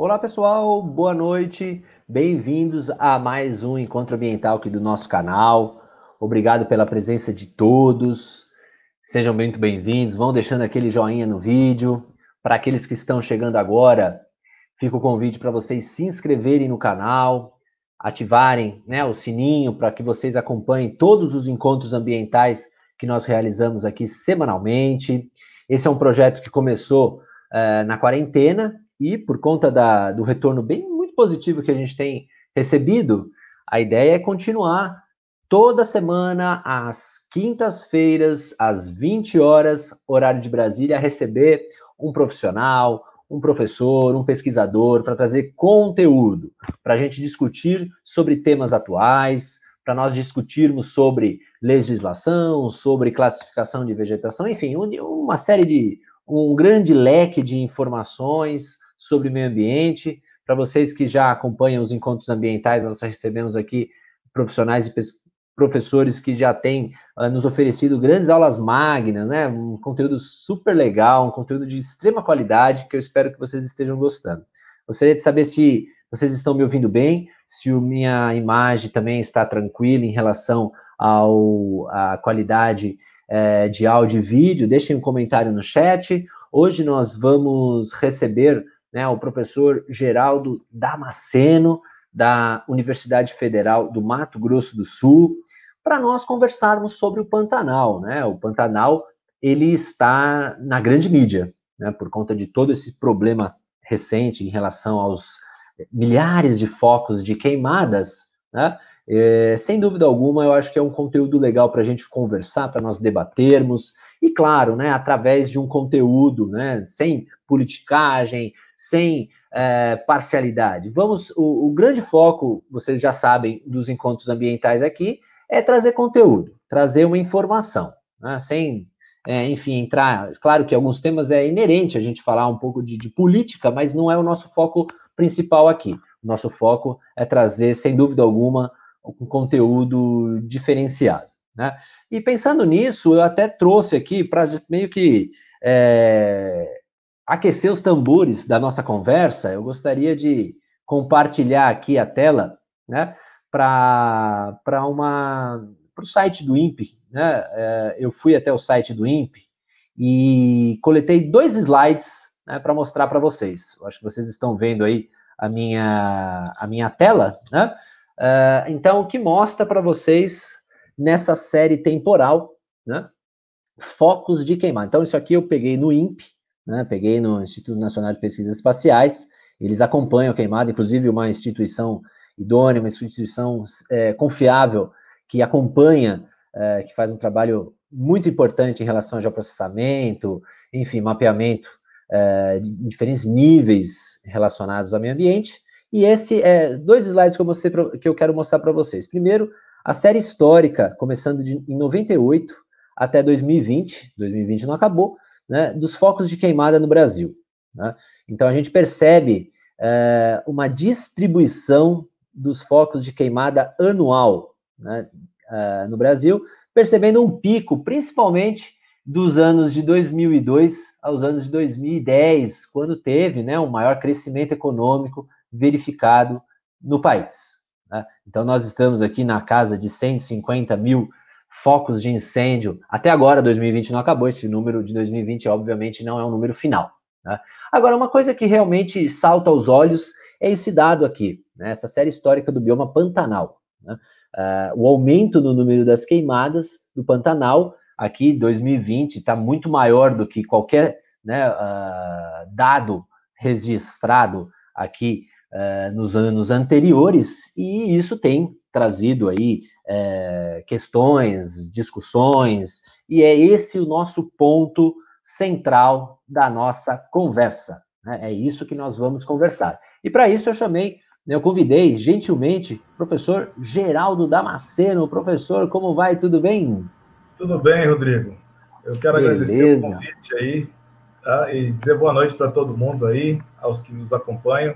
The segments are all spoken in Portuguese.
Olá pessoal, boa noite, bem-vindos a mais um encontro ambiental aqui do nosso canal. Obrigado pela presença de todos. Sejam muito bem-vindos. Vão deixando aquele joinha no vídeo. Para aqueles que estão chegando agora, fica o convite para vocês se inscreverem no canal, ativarem né, o sininho para que vocês acompanhem todos os encontros ambientais que nós realizamos aqui semanalmente. Esse é um projeto que começou uh, na quarentena e por conta da, do retorno bem muito positivo que a gente tem recebido, a ideia é continuar toda semana, às quintas-feiras, às 20 horas, horário de Brasília, receber um profissional, um professor, um pesquisador, para trazer conteúdo, para a gente discutir sobre temas atuais, para nós discutirmos sobre legislação, sobre classificação de vegetação, enfim, uma série de um grande leque de informações sobre meio ambiente. Para vocês que já acompanham os encontros ambientais, nós recebemos aqui profissionais e professores que já têm uh, nos oferecido grandes aulas magnas, né? Um conteúdo super legal, um conteúdo de extrema qualidade que eu espero que vocês estejam gostando. Gostaria de saber se vocês estão me ouvindo bem, se a minha imagem também está tranquila em relação ao, à qualidade é, de áudio e vídeo, deixem um comentário no chat. Hoje nós vamos receber né, o professor Geraldo Damasceno, da Universidade Federal do Mato Grosso do Sul, para nós conversarmos sobre o Pantanal. Né? O Pantanal ele está na grande mídia, né, por conta de todo esse problema recente em relação aos milhares de focos de queimadas, né? É, sem dúvida alguma, eu acho que é um conteúdo legal para a gente conversar, para nós debatermos, e claro, né, através de um conteúdo, né, sem politicagem, sem é, parcialidade. Vamos, o, o, grande foco, vocês já sabem, dos encontros ambientais aqui, é trazer conteúdo, trazer uma informação, né, sem, é, enfim, entrar. Claro que alguns temas é inerente a gente falar um pouco de, de política, mas não é o nosso foco principal aqui. O nosso foco é trazer, sem dúvida alguma, um conteúdo diferenciado. Né? E pensando nisso, eu até trouxe aqui para meio que é, aquecer os tambores da nossa conversa, eu gostaria de compartilhar aqui a tela né, para o site do INPE. Né? É, eu fui até o site do INPE e coletei dois slides né, para mostrar para vocês. Eu acho que vocês estão vendo aí a minha, a minha tela, né? Uh, então, o que mostra para vocês nessa série temporal, né? Focos de queimar. Então, isso aqui eu peguei no INPE, né? Peguei no Instituto Nacional de Pesquisas Espaciais. Eles acompanham a queimada, inclusive uma instituição idônea, uma instituição é, confiável que acompanha, é, que faz um trabalho muito importante em relação ao geoprocessamento, enfim, mapeamento é, de diferentes níveis relacionados ao meio ambiente. E esse é dois slides que eu, mostrei pra, que eu quero mostrar para vocês. Primeiro, a série histórica, começando de, em 98 até 2020, 2020 não acabou, né, dos focos de queimada no Brasil. Né? Então a gente percebe é, uma distribuição dos focos de queimada anual né, é, no Brasil, percebendo um pico, principalmente dos anos de 2002 aos anos de 2010, quando teve né, um maior crescimento econômico verificado no país. Né? Então, nós estamos aqui na casa de 150 mil focos de incêndio. Até agora, 2020 não acabou, esse número de 2020, obviamente, não é um número final. Né? Agora, uma coisa que realmente salta aos olhos é esse dado aqui, né? essa série histórica do bioma Pantanal. Né? Uh, o aumento no número das queimadas do Pantanal, aqui 2020, está muito maior do que qualquer uh, dado registrado aqui uh, nos anos anteriores, e isso tem trazido aí uh, questões, discussões, e é esse o nosso ponto central da nossa conversa. Né? É isso que nós vamos conversar. E para isso eu chamei, né, eu convidei gentilmente o professor Geraldo Damasceno. Professor, como vai? Tudo bem? Tudo bem, Rodrigo. Eu quero Beleza. agradecer o convite aí tá? e dizer boa noite para todo mundo aí, aos que nos acompanham.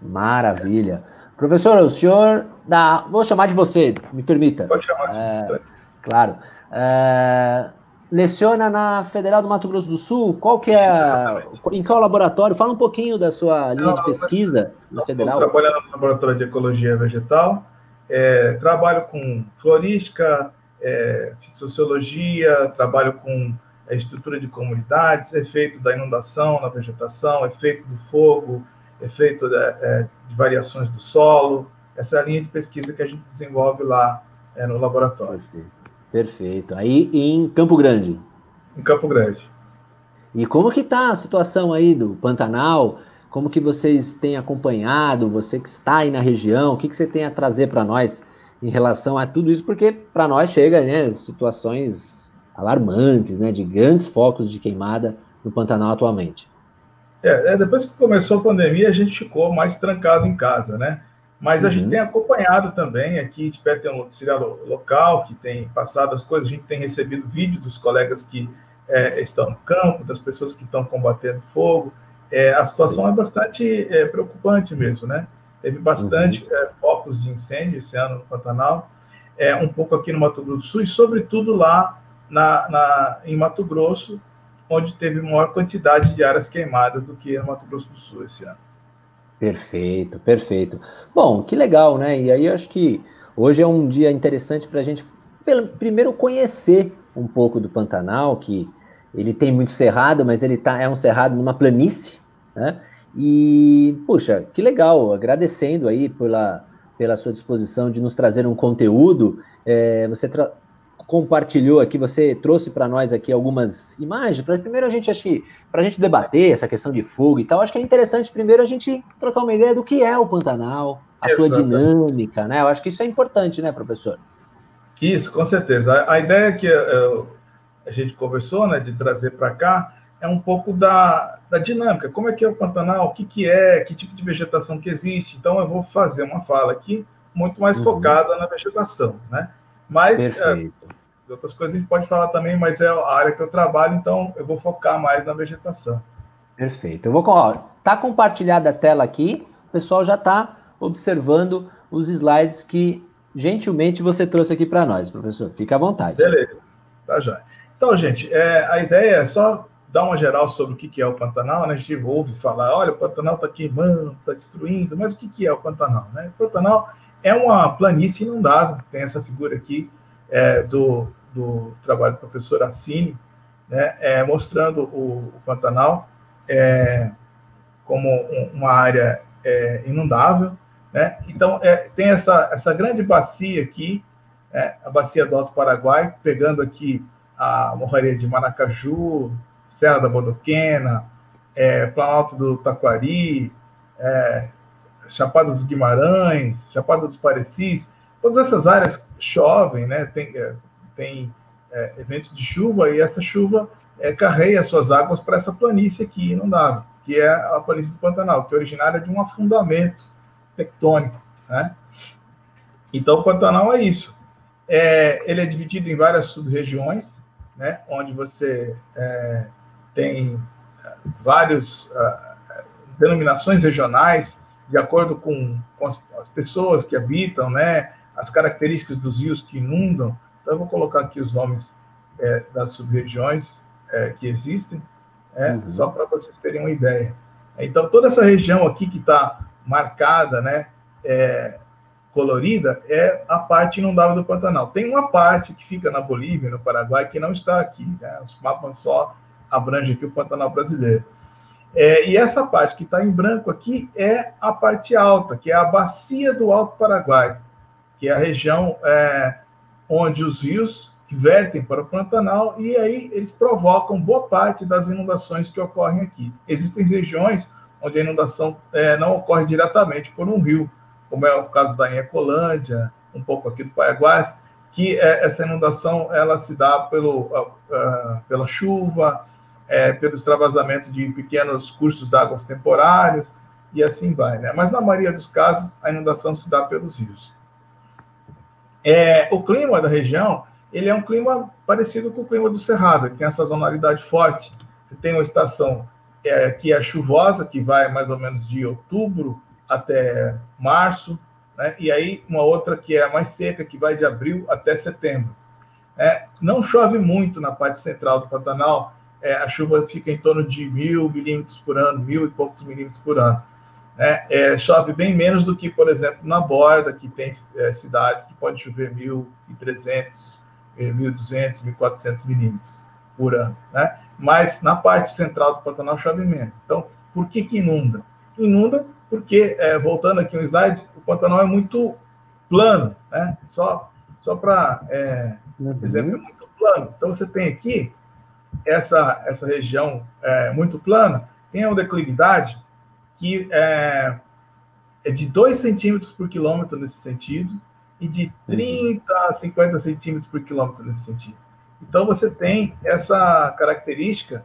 Maravilha. Professor, o senhor da. Vou chamar de você, me permita. Pode chamar de é, Claro. É, leciona na Federal do Mato Grosso do Sul. Qual que é, a, em qual laboratório? Fala um pouquinho da sua linha de pesquisa na Federal. Eu trabalho no laboratório de ecologia vegetal. É, trabalho com florística, é, sociologia, trabalho com a estrutura de comunidades, efeito da inundação na vegetação, efeito do fogo, efeito de, é, de variações do solo. Essa é a linha de pesquisa que a gente desenvolve lá é, no laboratório. Perfeito. Aí em Campo Grande. Em Campo Grande. E como que está a situação aí do Pantanal? Como que vocês têm acompanhado? Você que está aí na região, o que, que você tem a trazer para nós em relação a tudo isso? Porque para nós chega né, situações alarmantes, né, de grandes focos de queimada no Pantanal atualmente. É, é, depois que começou a pandemia, a gente ficou mais trancado em casa, né? Mas a uhum. gente tem acompanhado também aqui de perto tem um noticiário local que tem passado as coisas, a gente tem recebido vídeo dos colegas que é, estão no campo, das pessoas que estão combatendo fogo. É, a situação Sim. é bastante é, preocupante mesmo, né? Teve bastante uhum. É, focos de incêndio esse ano no Pantanal, é, um pouco aqui no Mato Grosso do Sul e, sobretudo, lá na, na, em Mato Grosso, onde teve maior quantidade de áreas queimadas do que no Mato Grosso do Sul esse ano. Perfeito, perfeito. Bom, que legal, né? E aí eu acho que hoje é um dia interessante para a gente, primeiro, conhecer um pouco do Pantanal, que ele tem muito cerrado, mas ele tá, é um cerrado numa planície, né? E, puxa, que legal, agradecendo aí pela, pela sua disposição de nos trazer um conteúdo. É, você compartilhou aqui, você trouxe para nós aqui algumas imagens. Primeiro a gente acho que para a gente debater essa questão de fogo e tal, acho que é interessante primeiro a gente trocar uma ideia do que é o Pantanal, a sua dinâmica, né? Eu acho que isso é importante, né, professor? Isso, com certeza. A, a ideia que uh, a gente conversou, né, de trazer para cá, é um pouco da, da dinâmica. Como é que é o Pantanal? O que, que é? Que tipo de vegetação que existe? Então, eu vou fazer uma fala aqui muito mais uhum. focada na vegetação, né? Mas uh, outras coisas a gente pode falar também, mas é a área que eu trabalho, então eu vou focar mais na vegetação. Perfeito. Eu vou, ó, tá compartilhada a tela aqui, o pessoal já está observando os slides que gentilmente você trouxe aqui para nós, professor. Fica à vontade. Beleza, tá já. Então, gente, é, a ideia é só dar uma geral sobre o que, que é o Pantanal, né? A gente ouve falar, olha, o Pantanal está queimando, está destruindo, mas o que, que é o Pantanal? Né? O Pantanal é uma planície inundável, tem essa figura aqui é, do, do trabalho do professor Assini, né, é, mostrando o, o Pantanal é, como um, uma área é, inundável. Né? Então, é, tem essa, essa grande bacia aqui, né, a bacia do Alto Paraguai, pegando aqui a morraria de Maracaju, Serra da Bodoquena, é, Planalto do Taquari, é, Chapada dos Guimarães, Chapada dos Parecis, todas essas áreas chovem, né? Tem, é, tem é, eventos de chuva e essa chuva é, carrega suas águas para essa planície aqui inundável, que é a planície do Pantanal, que é originária de um afundamento tectônico. Né? Então, o Pantanal é isso. É, ele é dividido em várias sub-regiões, né, onde você é, tem é, várias uh, denominações regionais, de acordo com, com as, as, pessoas que habitam, né, as características dos rios que inundam, então, eu vou colocar aqui os nomes é, das sub-regiões é, que existem, é, uhum. só para vocês terem uma ideia. Então, toda essa região aqui que está marcada, né, é, colorida, é a parte inundável do Pantanal. Tem uma parte que fica na Bolívia, no Paraguai, que não está aqui. Né? Os mapas só abrangem aqui o Pantanal brasileiro. É, e essa parte que está em branco aqui é a parte alta, que é a bacia do Alto Paraguai, que é a região é, onde os rios vertem para o Pantanal e aí eles provocam boa parte das inundações que ocorrem aqui. Existem regiões onde a inundação é, não ocorre diretamente por um rio, como é o caso da Inhacolândia, um pouco aqui do Paiaguás, que é, essa inundação ela se dá pelo, uh, pela chuva, é, pelo extravasamento de pequenos cursos d'água temporários e assim vai. Né? Mas na maioria dos casos a inundação se dá pelos rios. É, o clima da região ele é um clima parecido com o clima do Cerrado, que tem essa sazonalidade forte. Você tem uma estação é, que é chuvosa, que vai mais ou menos de outubro até março, né? e aí uma outra que é mais seca, que vai de abril até setembro. É, não chove muito na parte central do Pantanal, é, a chuva fica em torno de mil milímetros por ano, mil e poucos milímetros por ano. É, é, chove bem menos do que, por exemplo, na borda, que tem é, cidades que pode chover 1.300, 1.200, 1.400 milímetros por ano. Né? Mas na parte central do Pantanal chove menos. Então, por que, que inunda? Inunda porque, é, voltando aqui um slide, o Pantanal é muito plano, né? Só, só para é, uhum. exemplo, é muito plano. Então, você tem aqui essa, essa região é, muito plana, tem uma declividade que é, é de 2 centímetros por quilômetro nesse sentido e de 30 a 50 centímetros por quilômetro nesse sentido. Então, você tem essa característica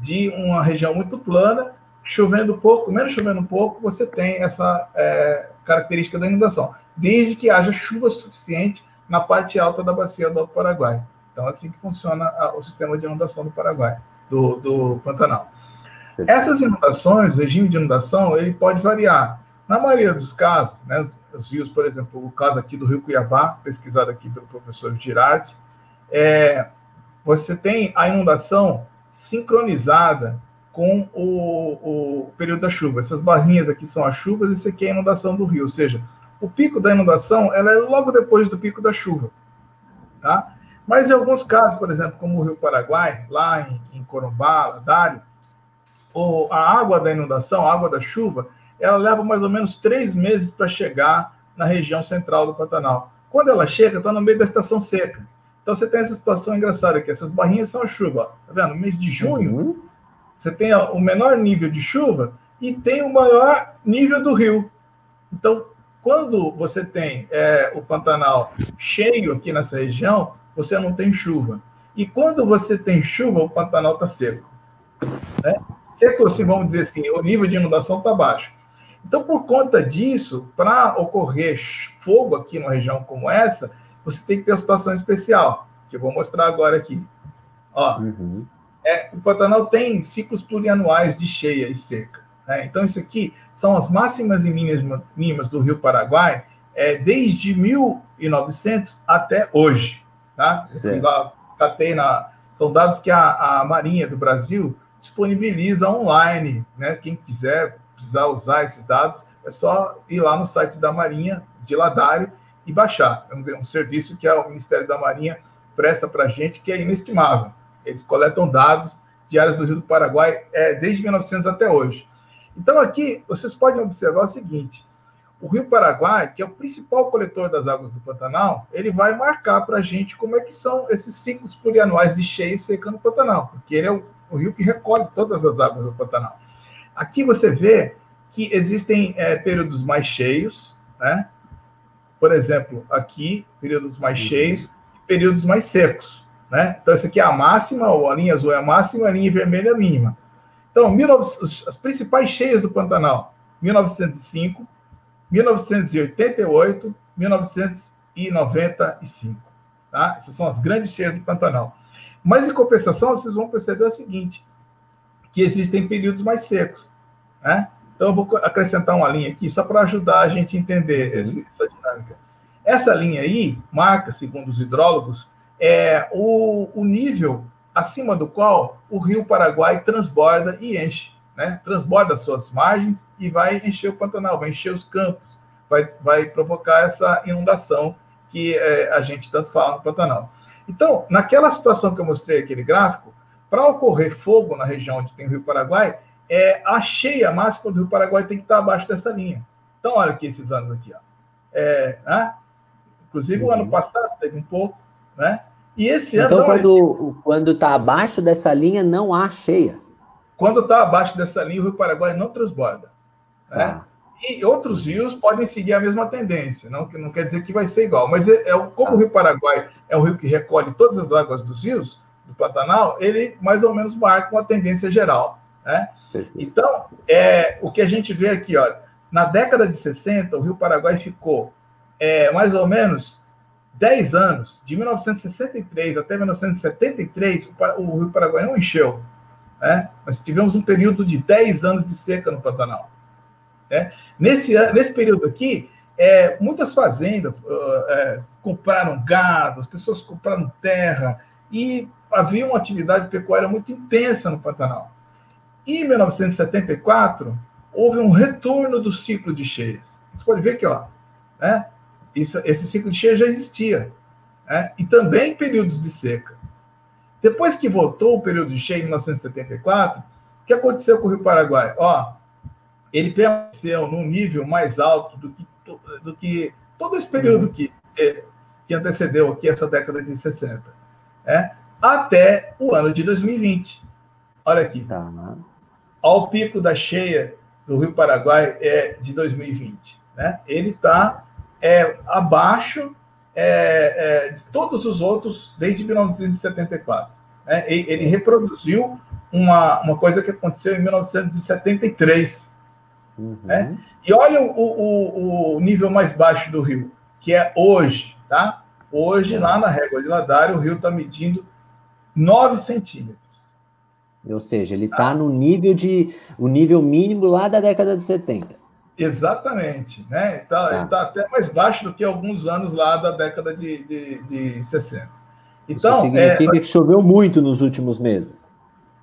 de uma região muito plana, chovendo pouco, menos chovendo um pouco, você tem essa é, característica da inundação, desde que haja chuva suficiente na parte alta da bacia do Alto Paraguai. Então, é assim que funciona o sistema de inundação do Paraguai, do, do Pantanal. Essas inundações, o regime de inundação, ele pode variar. Na maioria dos casos, né, os rios, por exemplo, o caso aqui do Rio Cuiabá, pesquisado aqui pelo professor Girardi, é, você tem a inundação sincronizada com o, o, período da chuva. Essas barrinhas aqui são as chuvas, isso aqui é a inundação do rio. Ou seja, o pico da inundação ela é logo depois do pico da chuva. Tá? Mas em alguns casos, por exemplo, como o Rio Paraguai, lá em, em Corumbá, Dário, ou a água da inundação, a água da chuva, ela leva mais ou menos três meses para chegar na região central do Pantanal. Quando ela chega, está no meio da estação seca. Então você tem essa situação engraçada aqui. Essas barrinhas são a chuva. Tá vendo? No mês de junho, uhum. você tem o menor nível de chuva e tem o maior nível do rio. Então, quando você tem é, o Pantanal cheio aqui nessa região, você não tem chuva. E quando você tem chuva, o Pantanal está seco. Né? Seco, assim, vamos dizer assim, o nível de inundação está baixo. Então, por conta disso, para ocorrer fogo aqui numa região como essa, você tem que ter uma situação especial, que eu vou mostrar agora aqui. Ó, uhum. é, o Pantanal tem ciclos plurianuais de cheia e seca. Né? Então, isso aqui são as máximas e mínimas, do Rio Paraguai é, desde 1900 até hoje. Tá? Lá, catei na, são dados que a, a Marinha do Brasil disponibiliza online, né? Quem quiser precisar usar esses dados, é só ir lá no site da Marinha de Ladário e baixar. É um, é um serviço que o Ministério da Marinha presta para a gente que é inestimável. Eles coletam dados de áreas do Rio do Paraguai é, desde 1900 até hoje. Então, aqui, vocês podem observar o seguinte: o Rio Paraguai, que é o principal coletor das águas do Pantanal, ele vai marcar para a gente como é que são esses ciclos plurianuais de cheia e seca no Pantanal, porque ele é o o rio que recolhe todas as águas do Pantanal. Aqui você vê que existem é, períodos mais cheios, né? Por exemplo, aqui, períodos mais uhum. cheios períodos mais secos, né? Então, essa aqui é a máxima, ou a linha azul é a máxima, a linha vermelha é a mínima. Então, 19, as principais cheias do Pantanal, 1905, 1988, 1995. Tá? Essas são as grandes cheias do Pantanal. Mas, em compensação, vocês vão perceber o seguinte, que existem períodos mais secos. Né? Então, eu vou acrescentar uma linha aqui, só para ajudar a gente a entender uhum. essa dinâmica. Essa linha aí marca, segundo os hidrólogos, é o, o nível acima do qual o rio Paraguai transborda e enche. Né? Transborda suas margens e vai encher o Pantanal, vai encher os campos, vai, vai provocar essa inundação que é, a gente tanto fala no Pantanal. Então, naquela situação que eu mostrei aquele gráfico, para ocorrer fogo na região onde tem o Rio Paraguai, é, a cheia máxima do Rio Paraguai tem que estar abaixo dessa linha. Então, olha aqui esses anos aqui. Ó. É, né? Inclusive, uhum. o ano uhum. passado teve um pouco, né? E esse então, ano. Então, quando está abaixo dessa linha, não há cheia. Quando está abaixo dessa linha, o Rio Paraguai não transborda. Né? Ah. E outros rios podem seguir a mesma tendência, não, não quer dizer que vai ser igual, mas é, é como o Rio Paraguai é um rio que recolhe todas as águas dos rios, do Pantanal, ele mais ou menos marca uma tendência geral. Né? Então, é, o que a gente vê aqui, ó, na década de 60, o Rio Paraguai ficou é, mais ou menos 10 anos, de 1963 até 1973, o, o Rio Paraguai não encheu. Né? Nós tivemos um período de 10 anos de seca no Pantanal. Né? Nesse, nesse período aqui, é, muitas fazendas, uh, é, compraram gado, as pessoas compraram terra, e havia uma atividade pecuária muito intensa no Pantanal. Em 1974, houve um retorno do ciclo de cheias. Você pode ver que, ó, né, isso, esse ciclo de cheia já existia. Né, e também períodos de seca. Depois que voltou o período de cheia em 1974, o que aconteceu com o Rio Paraguai? Ó, ele permaneceu num nível mais alto do que, do que todo esse período que, é, que antecedeu aqui essa década de 60 né, até o ano de 2020. Olha aqui. Tá. Ao pico da cheia do Rio Paraguai é de 2020. Né? Ele está é, abaixo é, é, de todos os outros desde 1974. Né? Ele, ele reproduziu uma, uma coisa que aconteceu em 1973. Uhum. Né? E olha o, o, o, nível mais baixo do rio, que é hoje, tá? Hoje, lá na régua de Ladário, o rio está medindo 9 centímetros. Ou seja, ele está tá no nível de o nível mínimo lá da década de 70. Exatamente, né? Tá, tá. Ele está até mais baixo do que alguns anos lá da década de, de, de 60. Então, Isso significa é... que choveu muito nos últimos meses.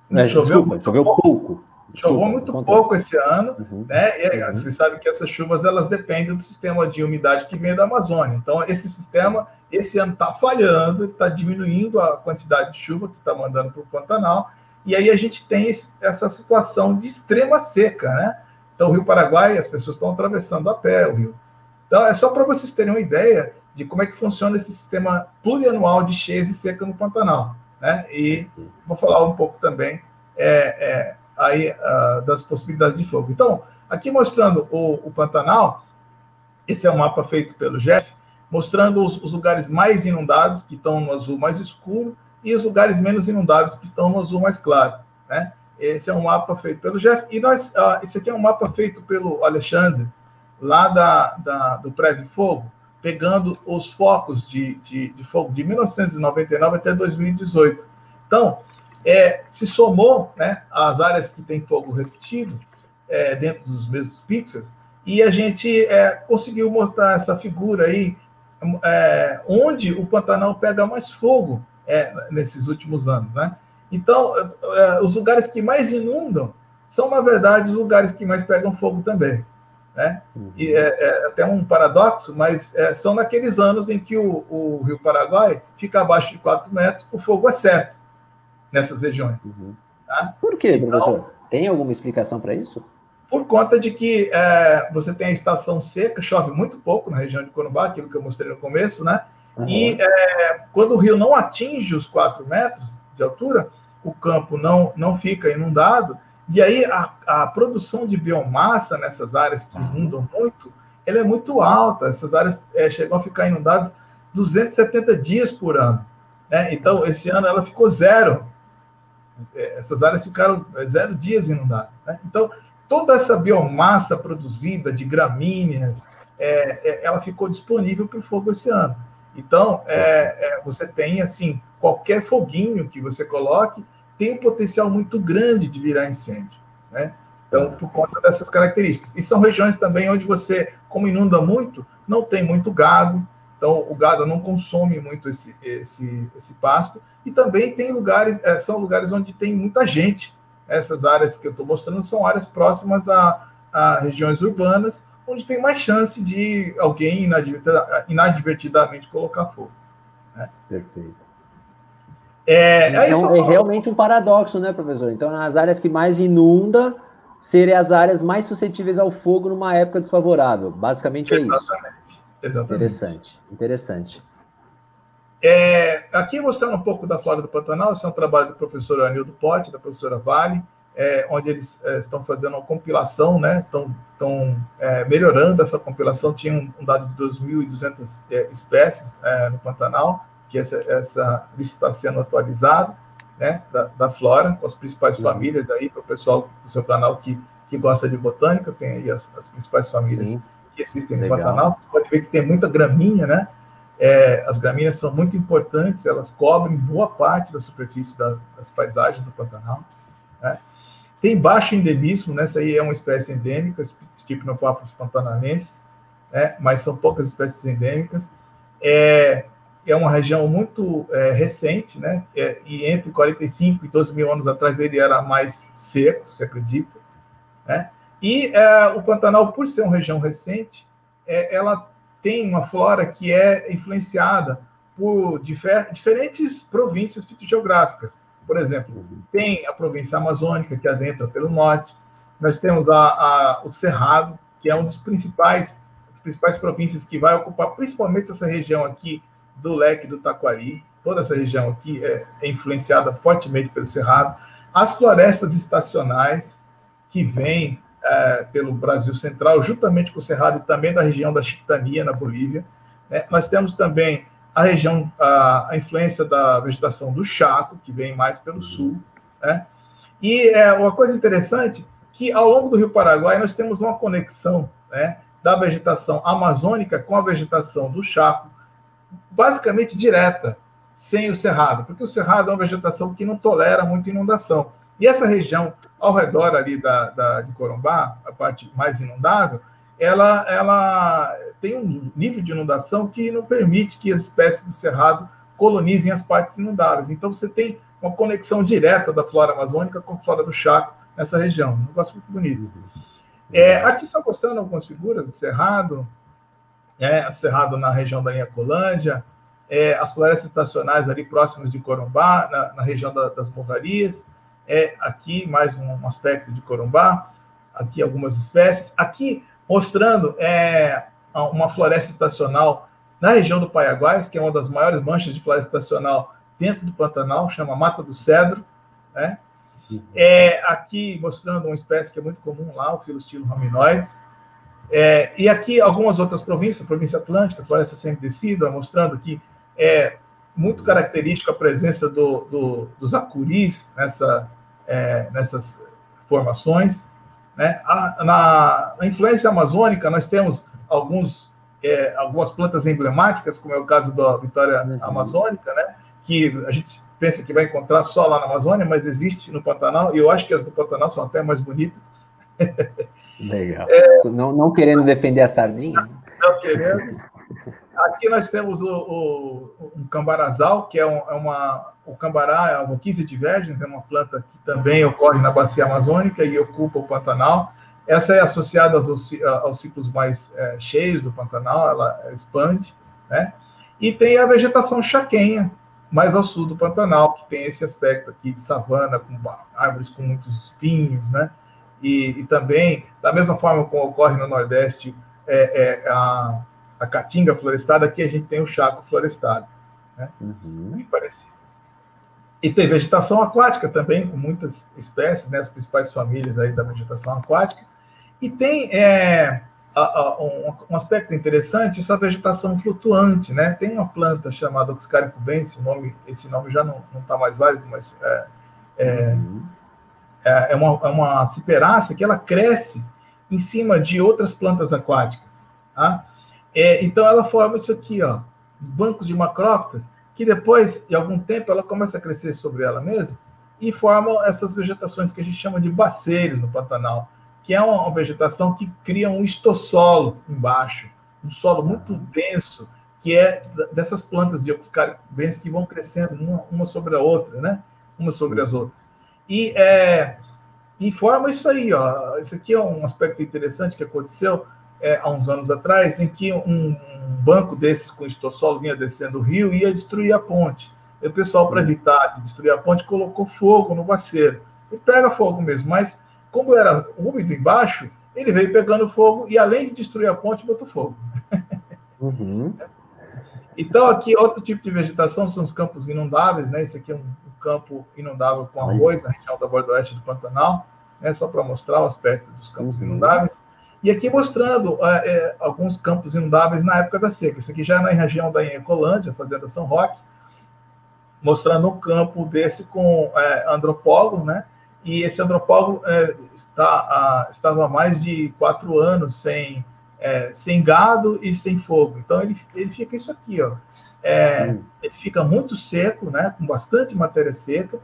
Né? Choveu, Desculpa, choveu pouco. pouco. Choveu muito pouco esse ano, uhum. né? E uhum. você sabe que essas chuvas elas dependem do sistema de umidade que vem da Amazônia. Então, esse sistema esse ano está falhando, está diminuindo a quantidade de chuva que está mandando para o Pantanal, e aí a gente tem esse, essa situação de extrema seca, né? Então, o Rio Paraguai, as pessoas estão atravessando a pé o rio. Então, é só para vocês terem uma ideia de como é que funciona esse sistema plurianual de cheias e seca no Pantanal, né? E vou falar um pouco também é, é, aí uh, das possibilidades de fogo. Então, aqui mostrando o, o Pantanal, esse é um mapa feito pelo Jeff, mostrando os, os, lugares mais inundados, que estão no azul mais escuro, e os lugares menos inundados, que estão no azul mais claro. Né? Esse é um mapa feito pelo Jeff. E nós, ah, esse aqui é um mapa feito pelo Alexandre, lá da, da do Prédio Fogo, pegando os focos de, de, de, fogo de 1999 até 2018. Então, é, se somou né, as áreas que têm fogo repetido é, dentro dos mesmos pixels, e a gente é, conseguiu mostrar essa figura aí é, onde o Pantanal pega mais fogo é, nesses últimos anos, né? Então, é, os lugares que mais inundam são, na verdade, os lugares que mais pegam fogo também. Né? Uhum. E é, até um paradoxo, mas são naqueles anos em que o, o, Rio Paraguai fica abaixo de 4 metros, o fogo é certo nessas regiões. Uhum. Tá? Por quê, então, professor? Tem alguma explicação para isso? por conta de que é, você tem a estação seca, chove muito pouco na região de Corumbá, aquilo que eu mostrei no começo, né? Uhum. E é, quando o rio não atinge os 4 metros de altura, o campo não, não fica inundado, e aí a, a produção de biomassa nessas áreas que inundam muito, ela é muito alta, essas áreas é, chegam a ficar inundadas 270 dias por ano. Né? Então, esse ano ela ficou zero. É, essas áreas ficaram é, zero dias inundadas. Né? Então, toda essa biomassa produzida de gramíneas, é, é, ela ficou disponível para o fogo esse ano. Então, é, você tem, assim, qualquer foguinho que você coloque tem um potencial muito grande de virar incêndio, né? Então, por conta dessas características. E são regiões também onde você, como inunda muito, não tem muito gado, então o gado não consome muito esse, esse, esse pasto, e também tem lugares, é, são lugares onde tem muita gente, essas áreas que eu estou mostrando são áreas próximas a, a, regiões urbanas, onde tem mais chance de alguém inadvertidamente colocar fogo. Né? Perfeito. É, então, é realmente um paradoxo, né, professor? Então, nas áreas que mais inunda, serem as áreas mais suscetíveis ao fogo numa época desfavorável. Basicamente é isso. Exatamente. Interessante, interessante. É, aqui mostrando um pouco da flora do Pantanal, esse é um trabalho do professor Anildo Pote, da professora Vale, é, onde eles é, estão fazendo uma compilação, né? Estão, estão é, melhorando essa compilação. Tinha um, um dado de 2.200 é, espécies é, no Pantanal, que essa, essa lista está sendo atualizada, né? Da, da, flora, com as principais Sim. famílias aí, para o pessoal do seu canal que, que gosta de botânica, tem aí as, as principais famílias Sim. Que existem no Legal. Pantanal. Você pode ver que tem muita graminha, né? É, as gramíneas são muito importantes, elas cobrem boa parte da superfície da, das paisagens do Pantanal. Né? Tem baixo endemismo, né? essa aí é uma espécie endêmica, Stipnopapus pantananensis, né? mas são poucas espécies endêmicas. é, é uma região muito é, recente, né? É, e entre 45 e 12 mil anos atrás ele era mais seco, se acredita, né? E é, o Pantanal, por ser uma região recente, é, ela tem uma flora que é influenciada por difer diferentes províncias fitogeográficas. Por exemplo, tem a província amazônica, que adentra pelo norte, nós temos a, a, o Cerrado, que é um dos principais, as principais províncias que vai ocupar principalmente essa região aqui do leque do Taquari. Toda essa região aqui é, é influenciada fortemente pelo Cerrado. As florestas estacionais, que vêm é, pelo Brasil Central, juntamente com o Cerrado e também da região da Chiquitania, na Bolívia. Né? Nós temos também a região, a, a, influência da vegetação do Chaco, que vem mais pelo sul. Né? E é, uma coisa interessante que ao longo do Rio Paraguai nós temos uma conexão né, da vegetação amazônica com a vegetação do Chaco, basicamente direta, sem o cerrado, porque o cerrado é uma vegetação que não tolera muita inundação. E essa região ao redor ali da, da, de Corumbá, a parte mais inundável, ela, ela tem um nível de inundação que não permite que as espécies do cerrado colonizem as partes inundáveis. Então, você tem uma conexão direta da flora amazônica com a flora do Chaco nessa região. Um negócio muito bonito. É, aqui só mostrando algumas figuras do cerrado, é, cerrado na região da Inhacolândia, é, as florestas estacionais ali próximas de Corumbá, na, na região da, das morrarias, é aqui mais um aspecto de corumbá, aqui algumas espécies. Aqui mostrando é, uma floresta estacional na região do Paiaguás, que é uma das maiores manchas de floresta estacional dentro do Pantanal, chama Mata do Cedro. Né? É, aqui mostrando uma espécie que é muito comum lá, o filostilo raminoides. É, e aqui algumas outras províncias, província Atlântica, floresta sempre descida, mostrando que é muito característica a presença do, do, dos acuris nessa, é, nessas formações. Né? A, na, na, influência amazônica, nós temos alguns, é, algumas plantas emblemáticas, como é o caso da Vitória uhum. Amazônica, né? que a gente pensa que vai encontrar só lá na Amazônia, mas existe no Pantanal, e eu acho que as do Pantanal são até mais bonitas. Legal. É, não, não querendo defender a sardinha. Não querendo. Aqui nós temos o, o um cambarazal, que é, um, é, uma. O cambará é a Voquísia divergens, é uma planta que também ocorre na bacia amazônica e ocupa o Pantanal. Essa é associada aos, aos ciclos mais é, cheios do Pantanal, ela expande, né? E tem a vegetação chaquenha, mais ao sul do Pantanal, que tem esse aspecto aqui de savana, com árvores com muitos espinhos, né? E, e também, da mesma forma como ocorre no Nordeste, é, é a, a caatinga florestada, aqui a gente tem o chaco florestado. Né? Uhum. Bem parecido. E tem vegetação aquática também, com muitas espécies, né, as principais famílias aí da vegetação aquática. E tem é, a, a, um, um, aspecto interessante, essa vegetação flutuante. Né? Tem uma planta chamada Oxcaria cubense, nome, esse nome já não está mais válido, mas é, é, uhum. é, é, uma, é uma ciperácea que ela cresce em cima de outras plantas aquáticas. Tá? É, então ela forma isso aqui, ó, bancos de macrófitas, que depois, de algum tempo, ela começa a crescer sobre ela mesma e formam essas vegetações que a gente chama de baceiros no Pantanal, que é uma, uma vegetação que cria um estossolo embaixo, um solo muito denso, que é dessas plantas de oxcaribens que vão crescendo uma, uma, sobre a outra, né? Uma sobre as outras. E, é, e forma isso aí, ó. Isso aqui é um aspecto interessante que aconteceu é, há uns anos atrás, em que um, um banco desses com estossolo vinha descendo o rio e ia destruir a ponte. E o pessoal, para evitar de destruir a ponte, colocou fogo no baceiro. E pega fogo mesmo, mas como era úmido embaixo, ele veio pegando fogo e, além de destruir a ponte, botou fogo. Uhum. Então, aqui, outro tipo de vegetação são os campos inundáveis, né? Esse aqui é um, campo inundável com arroz, na região da borda oeste do Pantanal, né? só para mostrar o aspecto dos campos uhum. inundáveis. E aqui mostrando é, é, alguns campos inundáveis na época da seca. Isso aqui já é na região da Ecolândia, fazenda São Roque, mostrando um campo desse com é, andropólogo, né? E esse andropólogo é, está, a, estava há mais de quatro anos sem, é, sem gado e sem fogo. Então ele, ele fica isso aqui, ó. É, hum. Ele fica muito seco, né? Com bastante matéria seca.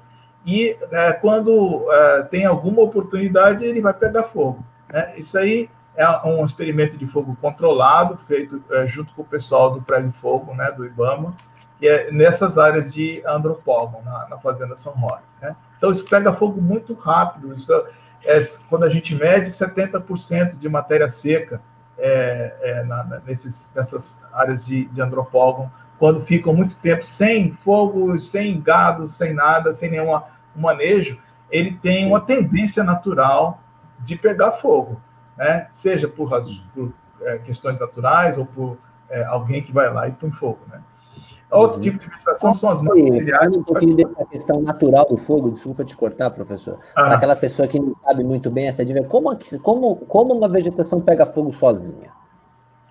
E quando tem alguma oportunidade, ele vai pegar fogo. Né? Isso aí é um experimento de fogo controlado, feito é, junto com o pessoal do Prédio Fogo, né, do IBAMA, que é nessas áreas de Andropógon, na, na Fazenda São Roque. Né? Então, isso pega fogo muito rápido. Isso é, quando a gente mede 70% de matéria seca é, é, na, nesses, nessas áreas de, de Andropógon, quando ficam muito tempo sem fogo, sem gado, sem nada, sem nenhum manejo, ele tem Sim. uma tendência natural de pegar fogo né? seja por, por é, questões naturais ou por é, alguém que vai lá e põe fogo. Né? Outro uhum. tipo de vegetação são as matas cereais. um pouquinho dessa questão natural do fogo, desculpa te cortar, professor. Ah. Para aquela pessoa que não sabe muito bem essa dica, como, como, como uma vegetação pega fogo sozinha?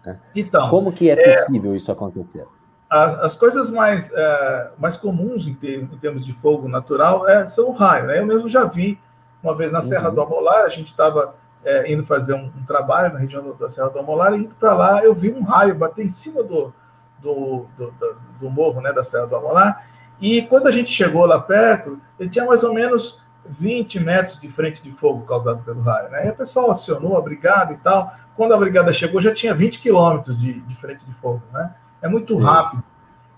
Né? Então, como que é, é possível isso acontecer? As, as coisas mais, é, mais comuns em, ter, em, termos de fogo natural é, são o raio. Né? Eu mesmo já vi uma vez na Serra uhum. do Amolar, a gente estava é, indo fazer um, um, trabalho na região da Serra do Amolar, e indo para lá, eu vi um raio bater em cima do, do, do, do, do morro né, da Serra do Amolar, e quando a gente chegou lá perto, ele tinha mais ou menos 20 metros de frente de fogo causado pelo raio. Né? E o pessoal acionou a brigada e tal. Quando a brigada chegou, já tinha 20 quilômetros de, de frente de fogo. Né? É muito Sim. rápido.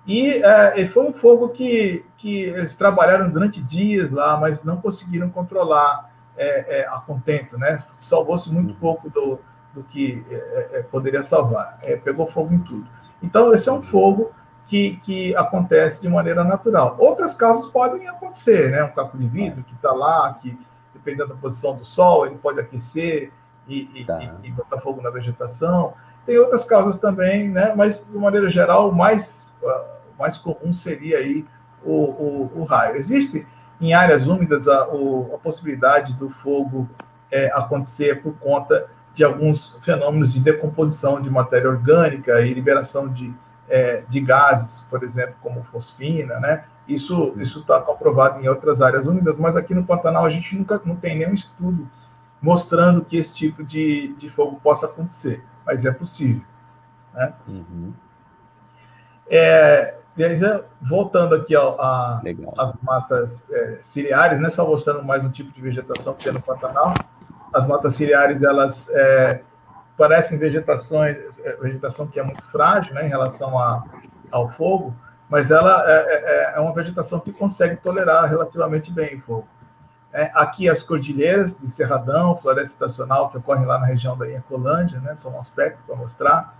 E, é, foi um fogo que, que eles trabalharam durante dias lá, mas não conseguiram controlar é, é, a contento, né? Salvou-se muito uhum. pouco do, do que é, é, é poderia salvar. É, pegou fogo em tudo. Então, esse é um fogo que, que acontece de maneira natural. Outras causas podem acontecer, né? Um caco de vidro que está lá, que dependendo da posição do sol, ele pode aquecer e, tá. e, e botar fogo na vegetação. Tem outras causas também, né? Mas, de maneira geral, o mais, mais comum seria aí o, o, o raio. Existe em áreas úmidas, a, o, a possibilidade do fogo é, acontecer por conta de alguns fenômenos de decomposição de matéria orgânica e liberação de, é, de gases, por exemplo, como fosfina, né? Isso isso está comprovado em outras áreas úmidas, mas aqui no Pantanal a gente nunca não tem nenhum estudo mostrando que esse tipo de, de fogo possa acontecer, mas é possível. Né? Uhum. É, e aí, voltando aqui às matas é, ciliares, né, só mostrando mais um tipo de vegetação que tem no Pantanal. As matas ciliares, elas é, parecem vegetações, é, vegetação que é muito frágil né, em relação a, ao fogo, mas ela é, é, é, uma vegetação que consegue tolerar relativamente bem o fogo. É, aqui as cordilheiras de Cerradão, floresta estacional que ocorrem lá na região da Inhacolândia, né, são um aspecto para mostrar.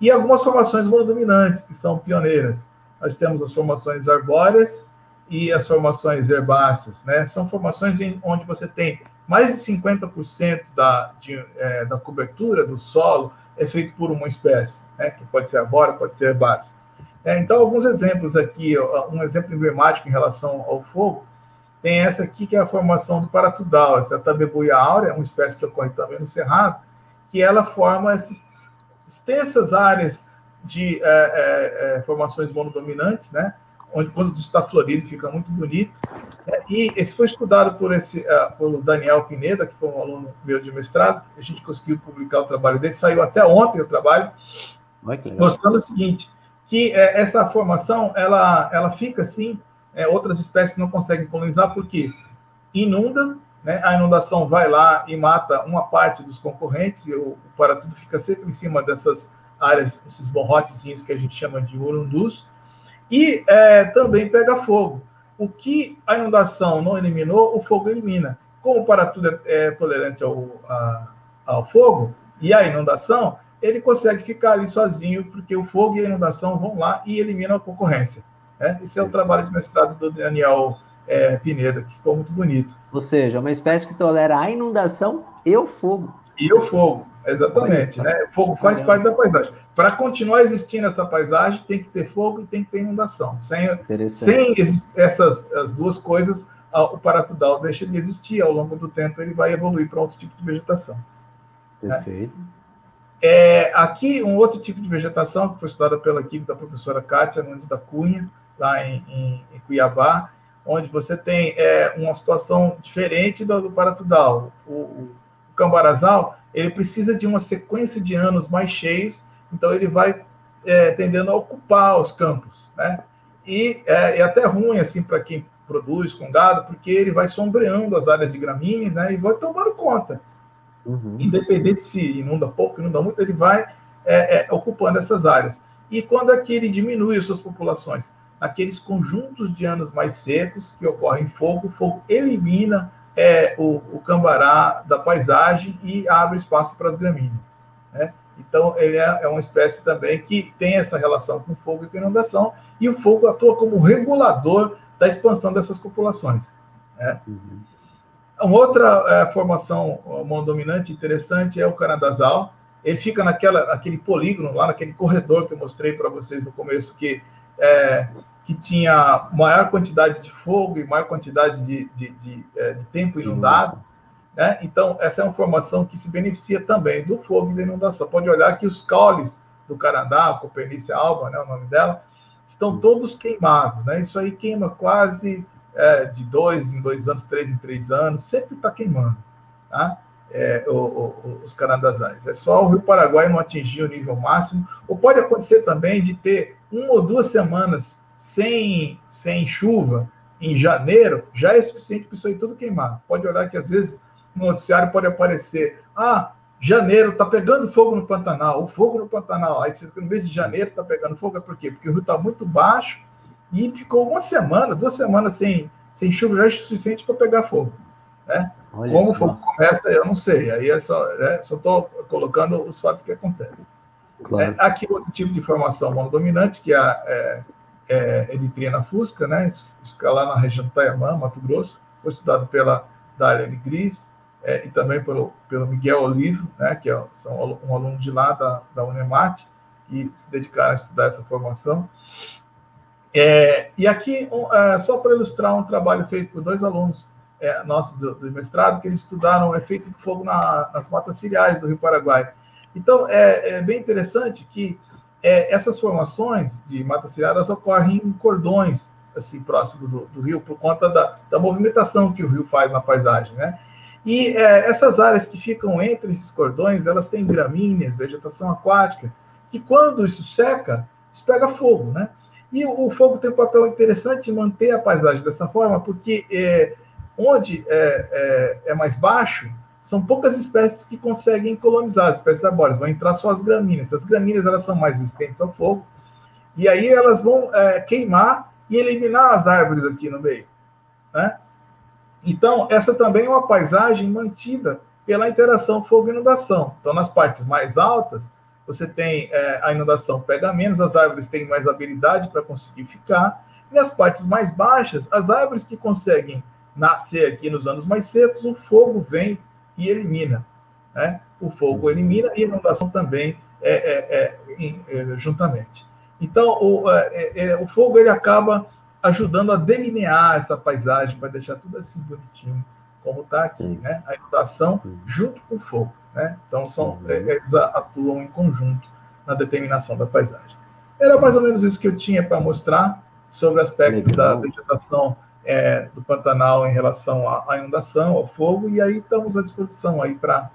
E algumas formações monodominantes, que são pioneiras nós temos as formações arbóreas e as formações herbáceas, né? São formações em, onde você tem mais de 50% da, de, é, da cobertura do solo é feito por uma espécie, né? Que pode ser arbórea, pode ser herbácea. É, então, alguns exemplos aqui, um exemplo emblemático em relação ao fogo, tem essa aqui que é a formação do paratudal, essa tabebuia áurea, uma espécie que ocorre também no cerrado, que ela forma essas extensas áreas de é, é, é, formações monodominantes, né? onde quando está florido fica muito bonito. É, e esse foi estudado por esse uh, pelo Daniel Pineda, que foi um aluno meu de mestrado. A gente conseguiu publicar o trabalho dele, saiu até ontem o trabalho, mostrando o seguinte, que é, essa formação ela ela fica assim, é, outras espécies não conseguem colonizar porque inunda, né? A inundação vai lá e mata uma parte dos concorrentes e o, o para tudo fica sempre em cima dessas áreas, esses borrotezinhos que a gente chama de urundus, e é, também pega fogo. O que a inundação não eliminou, o fogo elimina. Como para tudo é, é tolerante ao, a, ao fogo e à inundação, ele consegue ficar ali sozinho, porque o fogo e a inundação vão lá e eliminam a concorrência. Né? Esse é o trabalho de mestrado do Daniel é, Pineda, que ficou muito bonito. Ou seja, uma espécie que tolera a inundação e o fogo. E o fogo. Exatamente, né? Fogo faz parte da paisagem. Para continuar existindo essa paisagem, tem que ter fogo e tem que ter inundação. Sem, sem essas as duas coisas, o paratudal deixa de existir. Ao longo do tempo, ele vai evoluir para outro tipo de vegetação. Né? Perfeito. Né? É, aqui, um outro tipo de vegetação que foi estudada pela equipe da professora Kátia Nunes da Cunha, lá em, em, em Cuiabá, onde você tem é, uma situação diferente do, do paratudal. O, o, o cambarazal ele precisa de uma sequência de anos mais cheios, então ele vai é, tendendo a ocupar os campos, né? E é, é até ruim assim para quem produz com gado, porque ele vai sombreando as áreas de gramíneas, né? E vai tomando conta. Uhum. Independente se inunda pouco, inunda muito, ele vai é, é, ocupando essas áreas. E quando é que ele diminui as suas populações? Naqueles conjuntos de anos mais secos que ocorrem fogo, o fogo elimina é, o, o, cambará da paisagem e abre espaço para as gramíneas. Né? Então, ele é, é, uma espécie também que tem essa relação com fogo e com inundação, e o fogo atua como regulador da expansão dessas populações. Né? Uhum. Uma outra é, formação monodominante interessante é o canadazal. Ele fica naquela, naquele polígono, lá naquele corredor que eu mostrei para vocês no começo, que, é, que tinha maior quantidade de fogo e maior quantidade de, de, de, é, de tempo inundado. Né? Então, essa é uma formação que se beneficia também do fogo e da inundação. Pode olhar que os caules do Canadá, Copernice alba, né, o nome dela, estão todos queimados. Né? Isso aí queima quase é, de dois em dois anos, três em três anos, sempre está queimando, tá? É, o, o, os canadazais. É só o Rio Paraguai não atingir o nível máximo, ou pode acontecer também de ter uma ou duas semanas sem, sem chuva em janeiro, já é suficiente para isso aí tudo queimar. Pode olhar que às vezes no noticiário pode aparecer, ah, janeiro está pegando fogo no Pantanal, o fogo no Pantanal. Aí você, no mês de janeiro está pegando fogo, é por quê? Porque o rio está muito baixo e ficou uma semana, duas semanas sem, sem chuva, já é suficiente para pegar fogo. Né? Como o fogo começa, eu não sei. Aí é só é, estou colocando os fatos que acontecem. Claro. É, aqui outro tipo de formação monodominante, que é a é, é, Eritrina fusca, né? fica lá na região do Taiamã, Mato Grosso, foi estudado pela Darlene Gris é, e também pelo, pelo Miguel Olivo, né? que é são um aluno de lá da, da Unemat, e se dedicaram a estudar essa formação. É, e aqui, um, é, só para ilustrar um trabalho feito por dois alunos é, nossos do, do, mestrado, que eles estudaram o efeito do fogo na, nas matas ciliares do Rio Paraguai. Então, é, é bem interessante que é, essas formações de matas ciliares ocorrem em cordões, assim, próximos do, do, rio, por conta da, da movimentação que o rio faz na paisagem, né? E é, essas áreas que ficam entre esses cordões, elas têm gramíneas, vegetação aquática, que quando isso seca, isso pega fogo, né? E o, fogo tem um papel interessante em manter a paisagem dessa forma, porque é, onde é, é, é, mais baixo, são poucas espécies que conseguem colonizar, as espécies arbóreas, vão entrar só as gramíneas. As gramíneas elas são mais resistentes ao fogo, e aí elas vão é, queimar e eliminar as árvores aqui no meio. Né? Então, essa também é uma paisagem mantida pela interação fogo-inundação. Então, nas partes mais altas, você tem é, a inundação pega menos, as árvores têm mais habilidade para conseguir ficar, e nas partes mais baixas, as árvores que conseguem nascer aqui nos anos mais secos, o fogo vem e elimina. Né? O fogo elimina e a inundação também é, é, é, é juntamente. Então, o, é, o fogo ele acaba ajudando a delinear essa paisagem, para deixar tudo assim bonitinho, como está aqui. Né? A inundação junto com o fogo. Né? Então, são, uhum. Eles atuam em conjunto na determinação da paisagem. Era mais ou menos isso que eu tinha para mostrar sobre aspectos da vegetação é, do Pantanal em relação à, à, inundação, ao fogo, e aí estamos à disposição aí para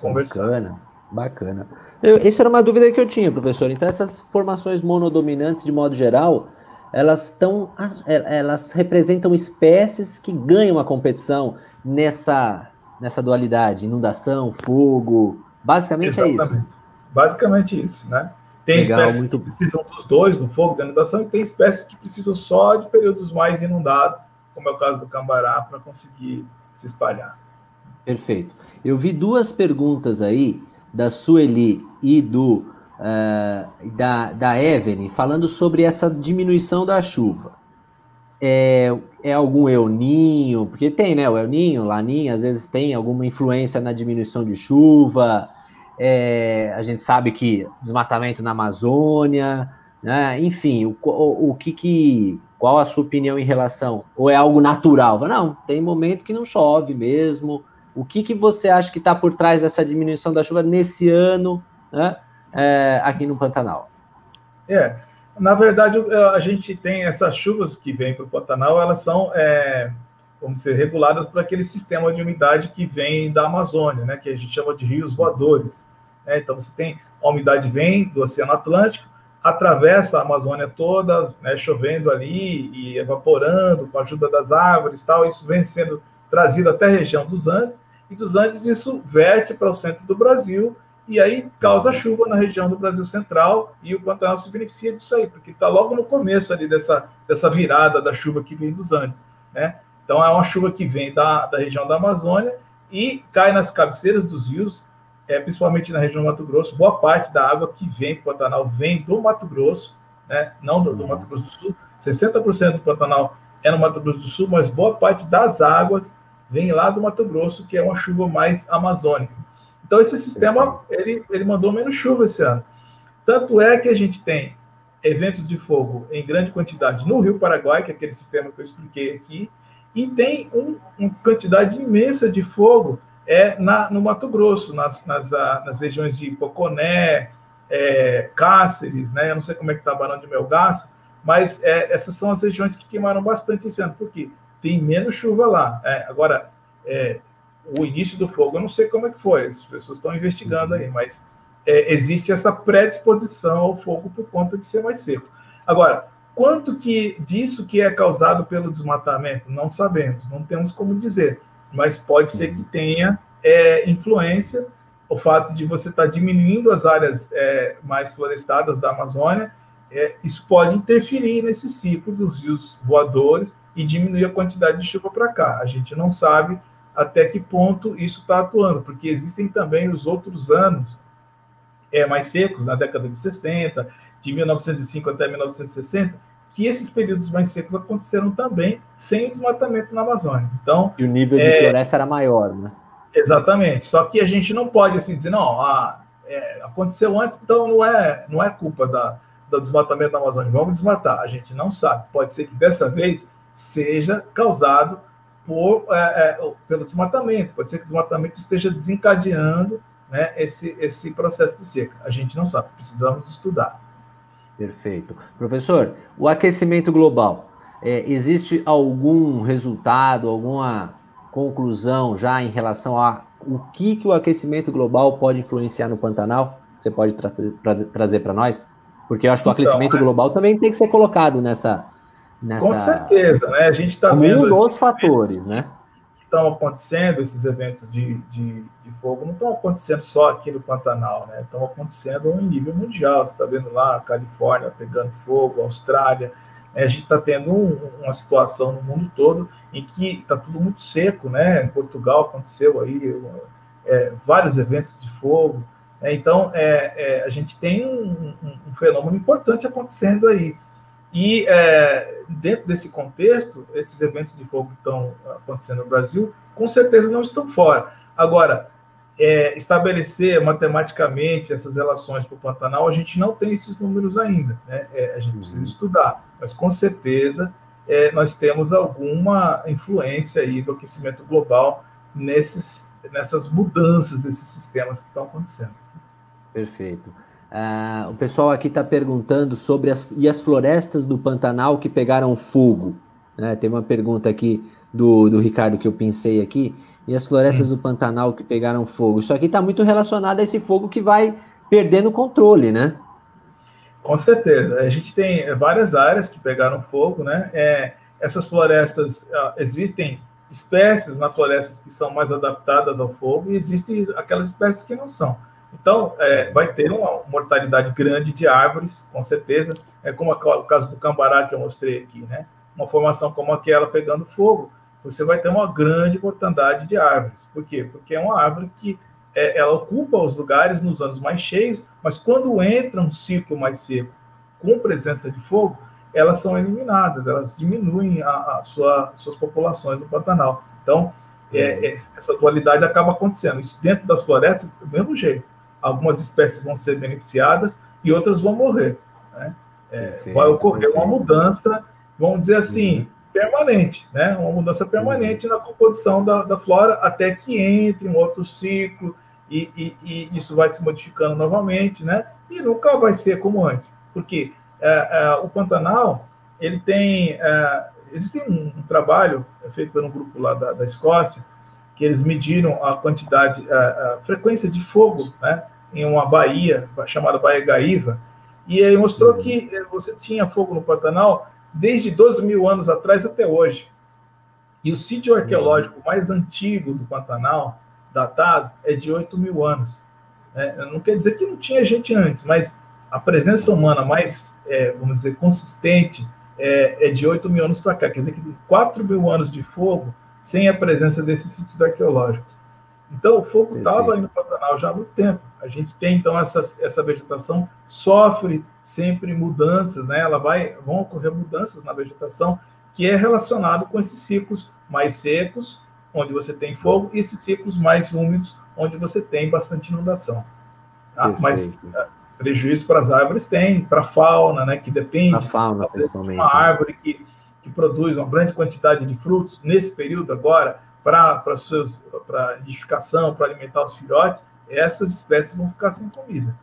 conversar. Bacana, bacana. Eu, essa era uma dúvida que eu tinha, professor. Então, essas formações monodominantes, de modo geral, elas estão, elas representam espécies que ganham a competição nessa nessa dualidade, inundação, fogo, basicamente Exatamente. é isso. Basicamente isso, né? Tem Legal, espécies muito... que precisam dos dois, do fogo, da inundação, e tem espécies que precisam só de períodos mais inundados, como é o caso do cambará, para conseguir se espalhar. Perfeito. Eu vi duas perguntas aí, da Sueli e do uh, da, da Evelyn, falando sobre essa diminuição da chuva é, é algum euninho, porque tem, né? O euninho, laninha, às vezes tem alguma influência na diminuição de chuva. É, a gente sabe que desmatamento na Amazônia, né? Enfim, o, o, o, que que. Qual a sua opinião em relação? Ou é algo natural? Não, tem momento que não chove mesmo. O que, que você acha que está por trás dessa diminuição da chuva nesse ano, né? É, aqui no Pantanal? É, na verdade, a gente tem essas chuvas que vêm para o Pantanal, elas são, é, vamos ser reguladas por aquele sistema de umidade que vem da Amazônia, né, que a gente chama de rios voadores. Né? Então, você tem a umidade vem do Oceano Atlântico, atravessa a Amazônia toda, né, chovendo ali e evaporando com a ajuda das árvores tal, isso vem sendo trazido até a região dos Andes, e dos Andes isso verte para o centro do Brasil e aí causa chuva na região do Brasil Central e o Pantanal se beneficia disso aí, porque está logo no começo ali dessa, dessa virada da chuva que vem dos Andes, né? Então é uma chuva que vem da, da região da Amazônia e cai nas cabeceiras dos rios, é, principalmente na região do Mato Grosso. Boa parte da água que vem para o Pantanal vem do Mato Grosso, né? não do, do Mato Grosso do Sul. 60% do Pantanal é no Mato Grosso do Sul, mas boa parte das águas vem lá do Mato Grosso, que é uma chuva mais amazônica. Então, esse sistema, ele, ele mandou menos chuva esse ano. Tanto é que a gente tem eventos de fogo em grande quantidade no Rio Paraguai, que é aquele sistema que eu expliquei aqui, e tem um, uma quantidade imensa de fogo é na, no Mato Grosso, nas, nas, ah, nas regiões de Poconé, é, Cáceres, né? Eu não sei como é que está Barão de Melgaço, mas é, essas são as regiões que queimaram bastante esse ano, porque tem menos chuva lá. É, agora, o início do fogo, eu não sei como é que foi, as pessoas estão investigando aí, mas é, existe essa predisposição ao fogo por conta de ser mais seco. Agora, quanto que disso que é causado pelo desmatamento? Não sabemos, não temos como dizer, mas pode ser que tenha é, influência o fato de você estar tá diminuindo as áreas é, mais florestadas da Amazônia, é, isso pode interferir nesse ciclo dos rios voadores e diminuir a quantidade de chuva para cá. A gente não sabe até que ponto isso está atuando, porque existem também os outros anos é, mais secos, na década de 60, de 1905 até 1960, que esses períodos mais secos aconteceram também sem o desmatamento na Amazônia. Então, e o nível de é, floresta era maior, né? Exatamente. Só que a gente não pode assim dizer, não, ah, é, aconteceu antes, então não é, não é culpa da, do desmatamento da Amazônia. Vamos desmatar. A gente não sabe. Pode ser que dessa vez seja causado por, é, é, pelo desmatamento. Pode ser que o desmatamento esteja desencadeando né, esse, esse processo de seca. A gente não sabe. Precisamos estudar. Perfeito. Professor, o aquecimento global, é, existe algum resultado, alguma conclusão já em relação a o que, que o aquecimento global pode influenciar no Pantanal? Você pode tra tra trazer para nós? Porque eu acho que o então, aquecimento né? global também tem que ser colocado nessa. nessa... Com certeza, né? A gente está vendo. Um dos fatores, né? Estão acontecendo esses eventos de, de, de, fogo, não estão acontecendo só aqui no Pantanal, né? Estão acontecendo em nível mundial. Você está vendo lá a Califórnia pegando fogo, a Austrália. Né? A gente está tendo um, uma situação no mundo todo em que está tudo muito seco, né? Em Portugal aconteceu aí é, vários eventos de fogo. Né? Então, é, é, a gente tem um, um, um, fenômeno importante acontecendo aí. E é, dentro desse contexto, esses eventos de fogo que estão acontecendo no Brasil, com certeza não estão fora. Agora, é, estabelecer matematicamente essas relações para o Pantanal, a gente não tem esses números ainda. Né? É, a gente precisa uhum. estudar, mas com certeza é, nós temos alguma influência aí do aquecimento global nesses, nessas mudanças desses sistemas que estão acontecendo. Perfeito. Uh, o pessoal aqui está perguntando sobre as, e as florestas do Pantanal que pegaram fogo. Né? Tem uma pergunta aqui do, do Ricardo que eu pensei aqui. E as florestas hum. do Pantanal que pegaram fogo. Isso aqui está muito relacionado a esse fogo que vai perdendo o controle, né? Com certeza. A gente tem várias áreas que pegaram fogo, né? É, essas florestas, uh, existem espécies na floresta que são mais adaptadas ao fogo e existem aquelas espécies que não são. Então, é, vai ter uma mortalidade grande de árvores, com certeza. É como o caso do cambará que eu mostrei aqui, né? Uma formação como aquela pegando fogo, você vai ter uma grande mortandade de árvores. Por quê? Porque é uma árvore que é, ela ocupa os lugares nos anos mais cheios, mas quando entra um ciclo mais seco com presença de fogo, elas são eliminadas, elas diminuem a, a sua, suas populações no Pantanal. Então, é, é, essa dualidade acaba acontecendo. Isso dentro das florestas, do mesmo jeito. Algumas espécies vão ser beneficiadas e outras vão morrer. Né? É, vai ocorrer uma mudança, vamos dizer assim, uhum. permanente, né? uma mudança permanente na composição da, da flora até que entre um outro ciclo e, e, e, isso vai se modificando novamente, né? E nunca vai ser como antes, porque é, é, o Pantanal ele tem é, existe um, um, trabalho feito por um grupo lá da, da Escócia que eles mediram a quantidade, a, a, frequência de fogo, né? Em uma baía chamada Baía Gaíva e aí mostrou que você tinha fogo no Pantanal desde 12 mil anos atrás até hoje. E o sítio arqueológico mais antigo do Pantanal datado é de 8 mil anos. É, não quer dizer que não tinha gente antes, mas a presença humana mais, é, vamos dizer, consistente é, é de 8 mil anos para cá. Quer dizer que 4 mil anos de fogo sem a presença desses sítios arqueológicos. Então, o fogo estava aí no Pantanal já há muito tempo. A gente tem, então, essa, essa vegetação sofre sempre mudanças, né? Ela vai, vão ocorrer mudanças na vegetação que é relacionado com esses ciclos mais secos, onde você tem fogo, e esses ciclos mais úmidos, onde você tem bastante inundação. Tá? Mas uh, prejuízo para as árvores tem, para a fauna, né? Que depende. A fauna, principalmente. Uma né? árvore que, que produz uma grande quantidade de frutos nesse período agora para para edificação, para alimentar os filhotes, essas espécies vão ficar sem comida.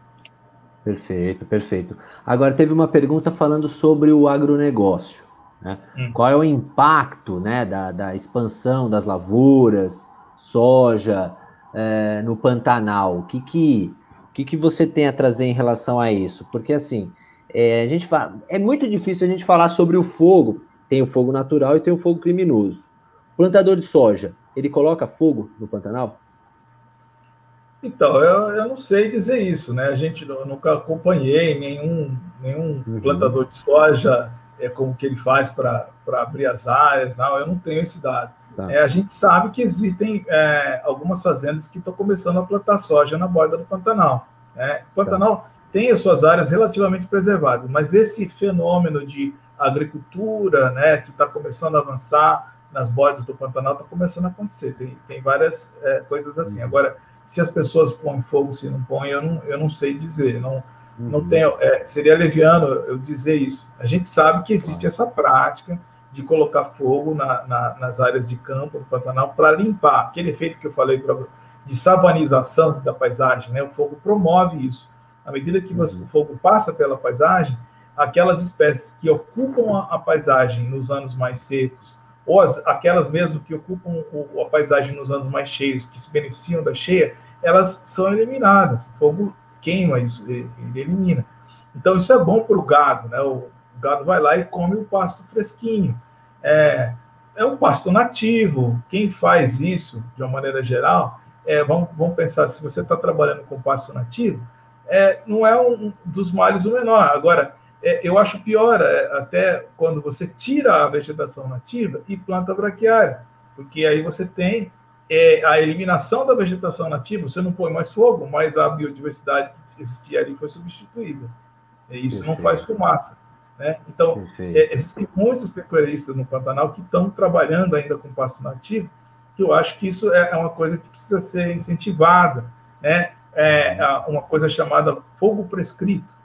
Perfeito, perfeito. Agora teve uma pergunta falando sobre o agronegócio. Né? Hum. Qual é o impacto né, da, da expansão das lavouras, soja, é, no Pantanal? O que, que, o que, que você tem a trazer em relação a isso? Porque assim, é, a gente fala, é muito difícil a gente falar sobre o fogo. Tem o fogo natural e tem o fogo criminoso. Plantador de soja, ele coloca fogo no Pantanal? Então, eu, eu não sei dizer isso, né? A gente nunca acompanhei nenhum, nenhum uhum. plantador de soja é, como que ele faz para abrir as áreas, não, eu não tenho esse dado. Tá. É, a gente sabe que existem é, algumas fazendas que estão começando a plantar soja na borda do Pantanal. Né? O Pantanal tá. tem as suas áreas relativamente preservadas, mas esse fenômeno de agricultura, né, que está começando a avançar, nas bordas do Pantanal está começando a acontecer. Tem, tem várias é, coisas assim. Uhum. Agora, se as pessoas põem fogo, se não põem, eu não, eu não sei dizer. Não, uhum. não tenho, é, seria leviano eu dizer isso. A gente sabe que existe essa prática de colocar fogo na, na, nas áreas de campo do Pantanal para limpar aquele efeito que eu falei para de savanização da paisagem. Né? O fogo promove isso. À medida que você, uhum. o fogo passa pela paisagem, aquelas espécies que ocupam a, paisagem nos anos mais secos ou as, aquelas mesmo que ocupam o, a paisagem nos anos mais cheios, que se beneficiam da cheia, elas são eliminadas. O fogo queima isso, ele, elimina. Então, isso é bom para o gado, né? O, gado vai lá e come o pasto fresquinho. É, é um pasto nativo. Quem faz isso, de uma maneira geral, é, vamos, vamos pensar, se você está trabalhando com pasto nativo, é, não é um dos males o menor. Agora, eu acho pior é, até quando você tira a vegetação nativa e planta braquiária, porque aí você tem é, a eliminação da vegetação nativa, você não põe mais fogo, mas a biodiversidade que existia ali foi substituída. E isso Perfeito. não faz fumaça. Né? Então, é, existem muitos pecuaristas no Pantanal que estão trabalhando ainda com pasto nativo, que eu acho que isso é, é uma coisa que precisa ser incentivada. Né? É uma coisa chamada fogo prescrito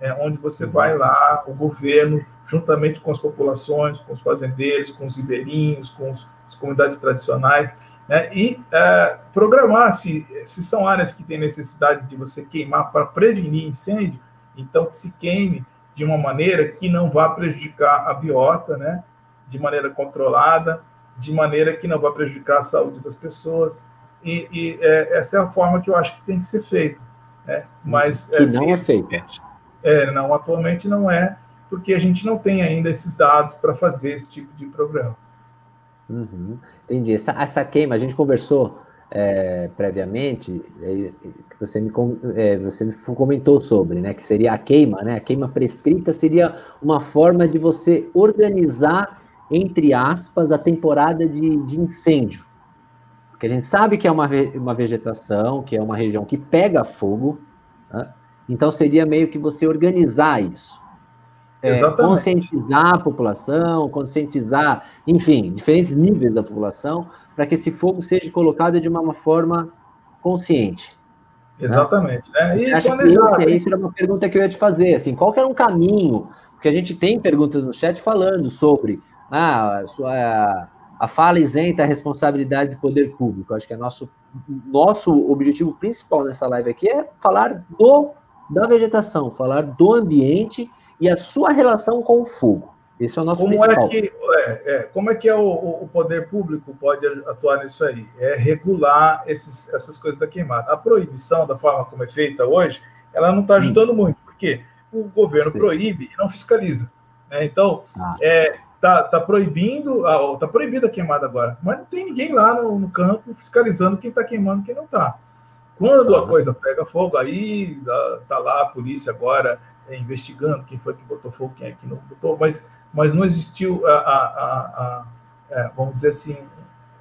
é, onde você vai lá, o governo, juntamente com as populações, com os fazendeiros, com os ribeirinhos, com os, as comunidades tradicionais, né, e é, programar se, se são áreas que têm necessidade de você queimar para prevenir incêndio, então que se queime de uma maneira que não vá prejudicar a biota, né, de maneira controlada, de maneira que não vá prejudicar a saúde das pessoas. E, e é, essa é a forma que eu acho que tem que ser feita. Né? Mas, que não é feita. É, não, atualmente não é, porque a gente não tem ainda esses dados para fazer esse tipo de programa. Uhum, entendi. Essa, essa queima, a gente conversou é, previamente, é, você, me, é, você me comentou sobre, né, que seria a queima, né, a queima prescrita seria uma forma de você organizar, entre aspas, a temporada de, de incêndio. Porque a gente sabe que é uma, uma vegetação, que é uma região que pega fogo, então, seria meio que você organizar isso. É, conscientizar a população, conscientizar, enfim, diferentes níveis da população, para que esse fogo seja colocado de uma forma consciente. Né? Exatamente. Né? E acho que esse, isso era uma pergunta que eu ia te fazer, assim, qual era um caminho? Porque a gente tem perguntas no chat falando sobre ah, a, sua, a fala isenta a responsabilidade do poder público. Acho que é nosso, nosso objetivo principal nessa live aqui é falar do da vegetação, falar do ambiente e a sua relação com o fogo. Esse é o nosso como principal. É que, é, é, como é que é o, o, poder público pode atuar nisso aí? É regular esses, essas coisas da queimada. A proibição, da forma como é feita hoje, ela não está ajudando muito, porque o governo Sim. proíbe e não fiscaliza. Né? Então, ah. é, tá, tá proibindo, tá proibida a queimada agora, mas não tem ninguém lá no, no campo fiscalizando quem está queimando e quem não está. Quando a coisa pega fogo, aí ah, tá lá a polícia agora é, investigando quem foi que botou fogo, quem é que não botou, mas, mas não existiu a, a, a, é, vamos dizer assim,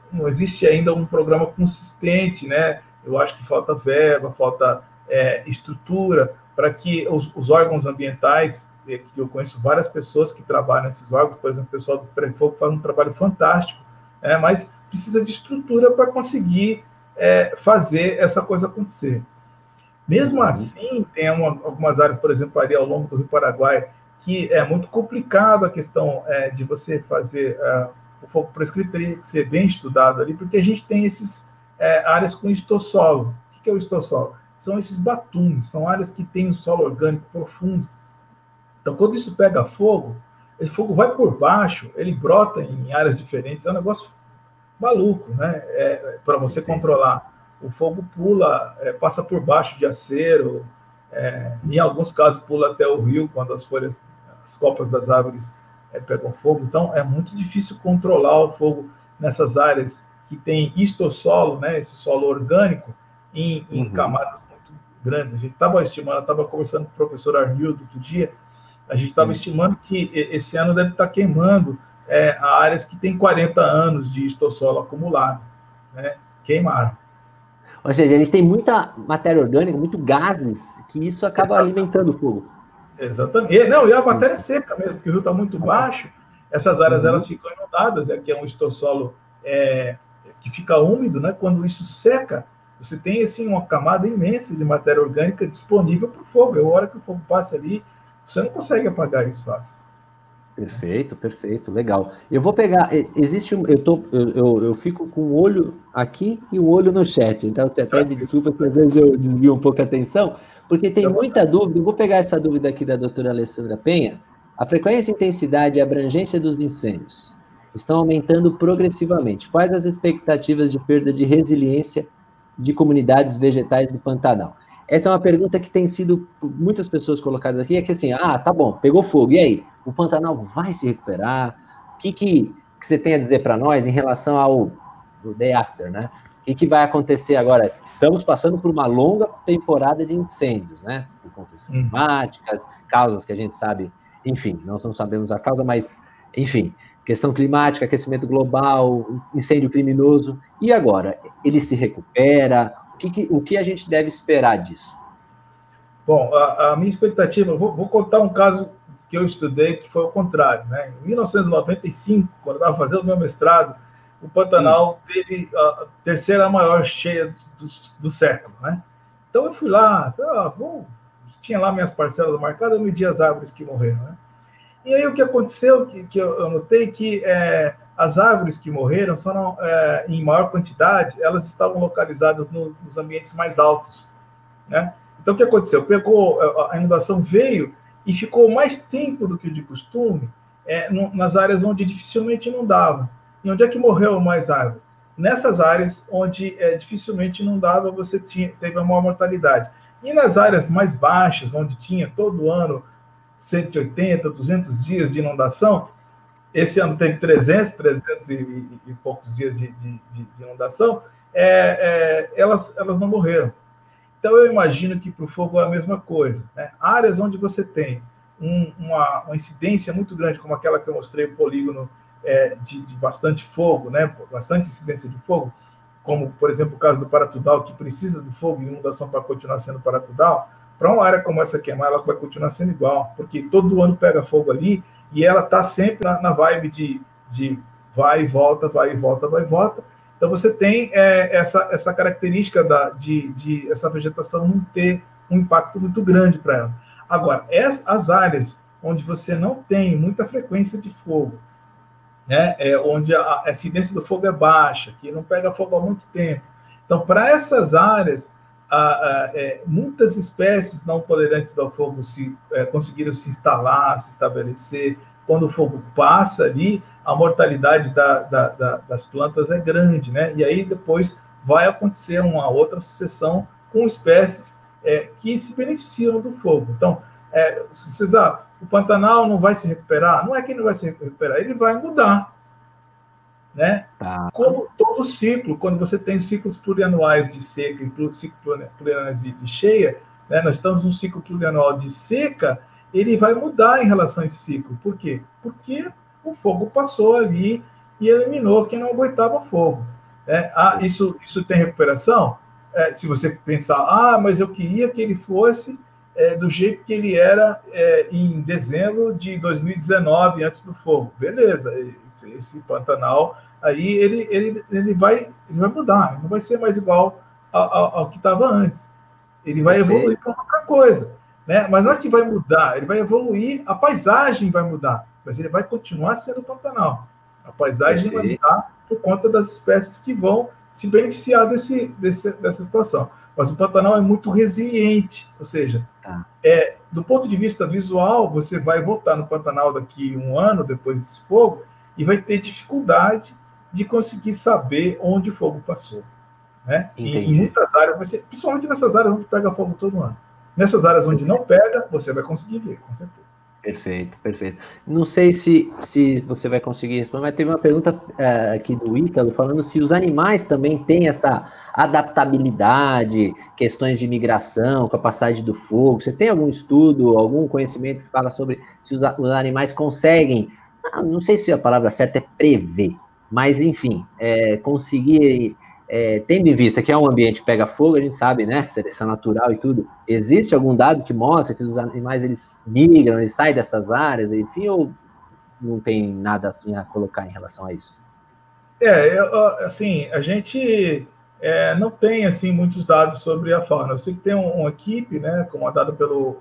não existe ainda um programa consistente, né? Eu acho que falta verba, falta é, estrutura para que os, os, órgãos ambientais, que eu conheço várias pessoas que trabalham nesses órgãos, por exemplo, o pessoal do Prefogo faz um trabalho fantástico, é, mas precisa de estrutura para conseguir é, fazer essa coisa acontecer. Mesmo uhum. assim, tem uma, algumas áreas, por exemplo, ali ao longo do Rio Paraguai, que é muito complicado a questão é, de você fazer uh, o fogo prescrito, teria que ser bem estudado ali, porque a gente tem esses é, áreas com estossolo. O que é o estossolo? São esses batumes, são áreas que têm um solo orgânico profundo. Então, quando isso pega fogo, esse fogo vai por baixo, ele brota em áreas diferentes, é um negócio maluco, né? É, Para você controlar. O fogo pula, é, passa por baixo de acero, é, em alguns casos pula até o rio, quando as folhas, as copas das árvores é, pegam fogo. Então, é muito difícil controlar o fogo nessas áreas que tem istossolo, né, esse solo orgânico, em, em uhum. camadas muito grandes. A gente estava estimando, estava conversando com o professor Arnildo outro dia, a gente estava uhum. estimando que esse ano deve estar tá queimando é, áreas que têm 40 anos de estossolo acumulado. Né? Queimaram. Ou seja, ele tem muita matéria orgânica, muito gases, que isso acaba alimentando o fogo. Exatamente. E, não, e a matéria é seca mesmo, porque o rio está muito baixo, essas áreas uhum. elas ficam inundadas, aqui é, é um estossolo é, que fica úmido, né? Quando isso seca, você tem assim uma camada imensa de matéria orgânica disponível para o fogo. É a hora que o fogo passa ali, você não consegue apagar isso fácil. Perfeito, perfeito, legal. Eu vou pegar. Existe um. Eu, tô, eu, eu, eu fico com o olho aqui e o olho no chat. Então você até me desculpa se às vezes eu desvio um pouco a atenção, porque tem muita dúvida. Eu vou pegar essa dúvida aqui da doutora Alessandra Penha. A frequência, intensidade e abrangência dos incêndios estão aumentando progressivamente. Quais as expectativas de perda de resiliência de comunidades vegetais do Pantanal? Essa é uma pergunta que tem sido por muitas pessoas colocadas aqui, é que assim, ah, tá bom, pegou fogo, e aí? O Pantanal vai se recuperar? O que, que, que você tem a dizer para nós em relação ao day after, né? O que, que vai acontecer agora? Estamos passando por uma longa temporada de incêndios, né? Por contas uhum. climáticas, causas que a gente sabe, enfim, nós não sabemos a causa, mas, enfim, questão climática, aquecimento global, incêndio criminoso. E agora? Ele se recupera? Que, que, o que a gente deve esperar disso? Bom, a, a minha expectativa, vou, vou, contar um caso que eu estudei que foi o contrário. Né? Em 1995, quando eu estava fazendo meu mestrado, o Pantanal Sim. teve a terceira maior cheia do, do, do século. Né? Então eu fui lá, ah, tinha lá minhas parcelas marcadas, eu medi as árvores que morreram. Né? E aí o que aconteceu, que, que eu notei que é, as árvores que morreram foram é, em maior quantidade, elas estavam localizadas no, nos ambientes mais altos, né? Então o que aconteceu? Pegou a inundação veio e ficou mais tempo do que de costume é, no, nas áreas onde dificilmente inundava. E onde é que morreu mais árvore? Nessas áreas onde é, dificilmente inundava, você tinha, teve a maior mortalidade. E nas áreas mais baixas, onde tinha todo ano 180, 200 dias de inundação, esse ano teve 300, 300 e, e, e poucos dias de, de, de inundação, é, é, elas, elas não morreram. Então, eu imagino que para o fogo é a mesma coisa. Né? Áreas onde você tem um, uma, uma, incidência muito grande, como aquela que eu mostrei, o polígono é, de, de, bastante fogo, né? bastante incidência de fogo, como, por exemplo, o caso do Paratudal, que precisa do fogo e inundação para continuar sendo Paratudal, para uma área como essa queimar, ela vai continuar sendo igual, porque todo ano pega fogo ali e ela está sempre na, na, vibe de, de vai e volta, vai e volta, vai e volta. Então você tem é, essa, essa característica da, de, de essa vegetação não ter um impacto muito grande para ela. Agora, as áreas onde você não tem muita frequência de fogo, né, é, onde a, a incidência do fogo é baixa, que não pega fogo há muito tempo. Então, para essas áreas, a, a, é, muitas espécies não tolerantes ao fogo se, é, conseguiram se instalar, se estabelecer. Quando o fogo passa ali, a mortalidade da, da, da, das plantas é grande, né? E aí depois vai acontecer uma outra sucessão com espécies é, que se beneficiam do fogo. Então, é, vocês, ah, o Pantanal não vai se recuperar? Não é que ele não vai se recuperar, ele vai mudar. Né? Tá. Como todo ciclo, quando você tem ciclos plurianuais de seca e ciclos plurianuais de cheia, né? nós estamos num ciclo plurianual de seca, ele vai mudar em relação a esse ciclo. Por quê? Porque o fogo passou ali e eliminou quem não aguentava fogo. Né? Ah, isso, isso tem recuperação? É, se você pensar, ah, mas eu queria que ele fosse é, do jeito que ele era é, em dezembro de 2019, antes do fogo. Beleza, esse, esse Pantanal aí ele, ele, ele, vai, ele vai mudar, não vai ser mais igual ao, ao, ao que estava antes. Ele vai evoluir para outra coisa. Né? Mas não é que vai mudar, ele vai evoluir, a paisagem vai mudar, mas ele vai continuar sendo Pantanal. A paisagem vai mudar por conta das espécies que vão se beneficiar desse, desse, dessa situação. Mas o Pantanal é muito resiliente, ou seja, tá. é, do ponto de vista visual, você vai voltar no Pantanal daqui um ano depois desse fogo e vai ter dificuldade de conseguir saber onde o fogo passou. Né? E, em muitas áreas, você, principalmente nessas áreas onde pega fogo todo ano. Nessas áreas onde não pega, você vai conseguir ver, com certeza. Perfeito, perfeito. Não sei se, se você vai conseguir responder, mas teve uma pergunta é, aqui do Ítalo falando se os animais também têm essa adaptabilidade, questões de migração, com a passagem do fogo. Você tem algum estudo, algum conhecimento que fala sobre se os, os animais conseguem, ah, não sei se a palavra certa é prever, mas enfim, é, conseguir é, tendo em vista que é um ambiente pega fogo, a gente sabe, né, seleção natural e tudo, existe algum dado que mostra que os animais eles migram, eles saem dessas áreas, enfim, ou não tem nada assim a colocar em relação a isso? É, assim, a gente é, não tem assim muitos dados sobre a fauna. Eu sei que tem um, uma equipe, né, comandada pelo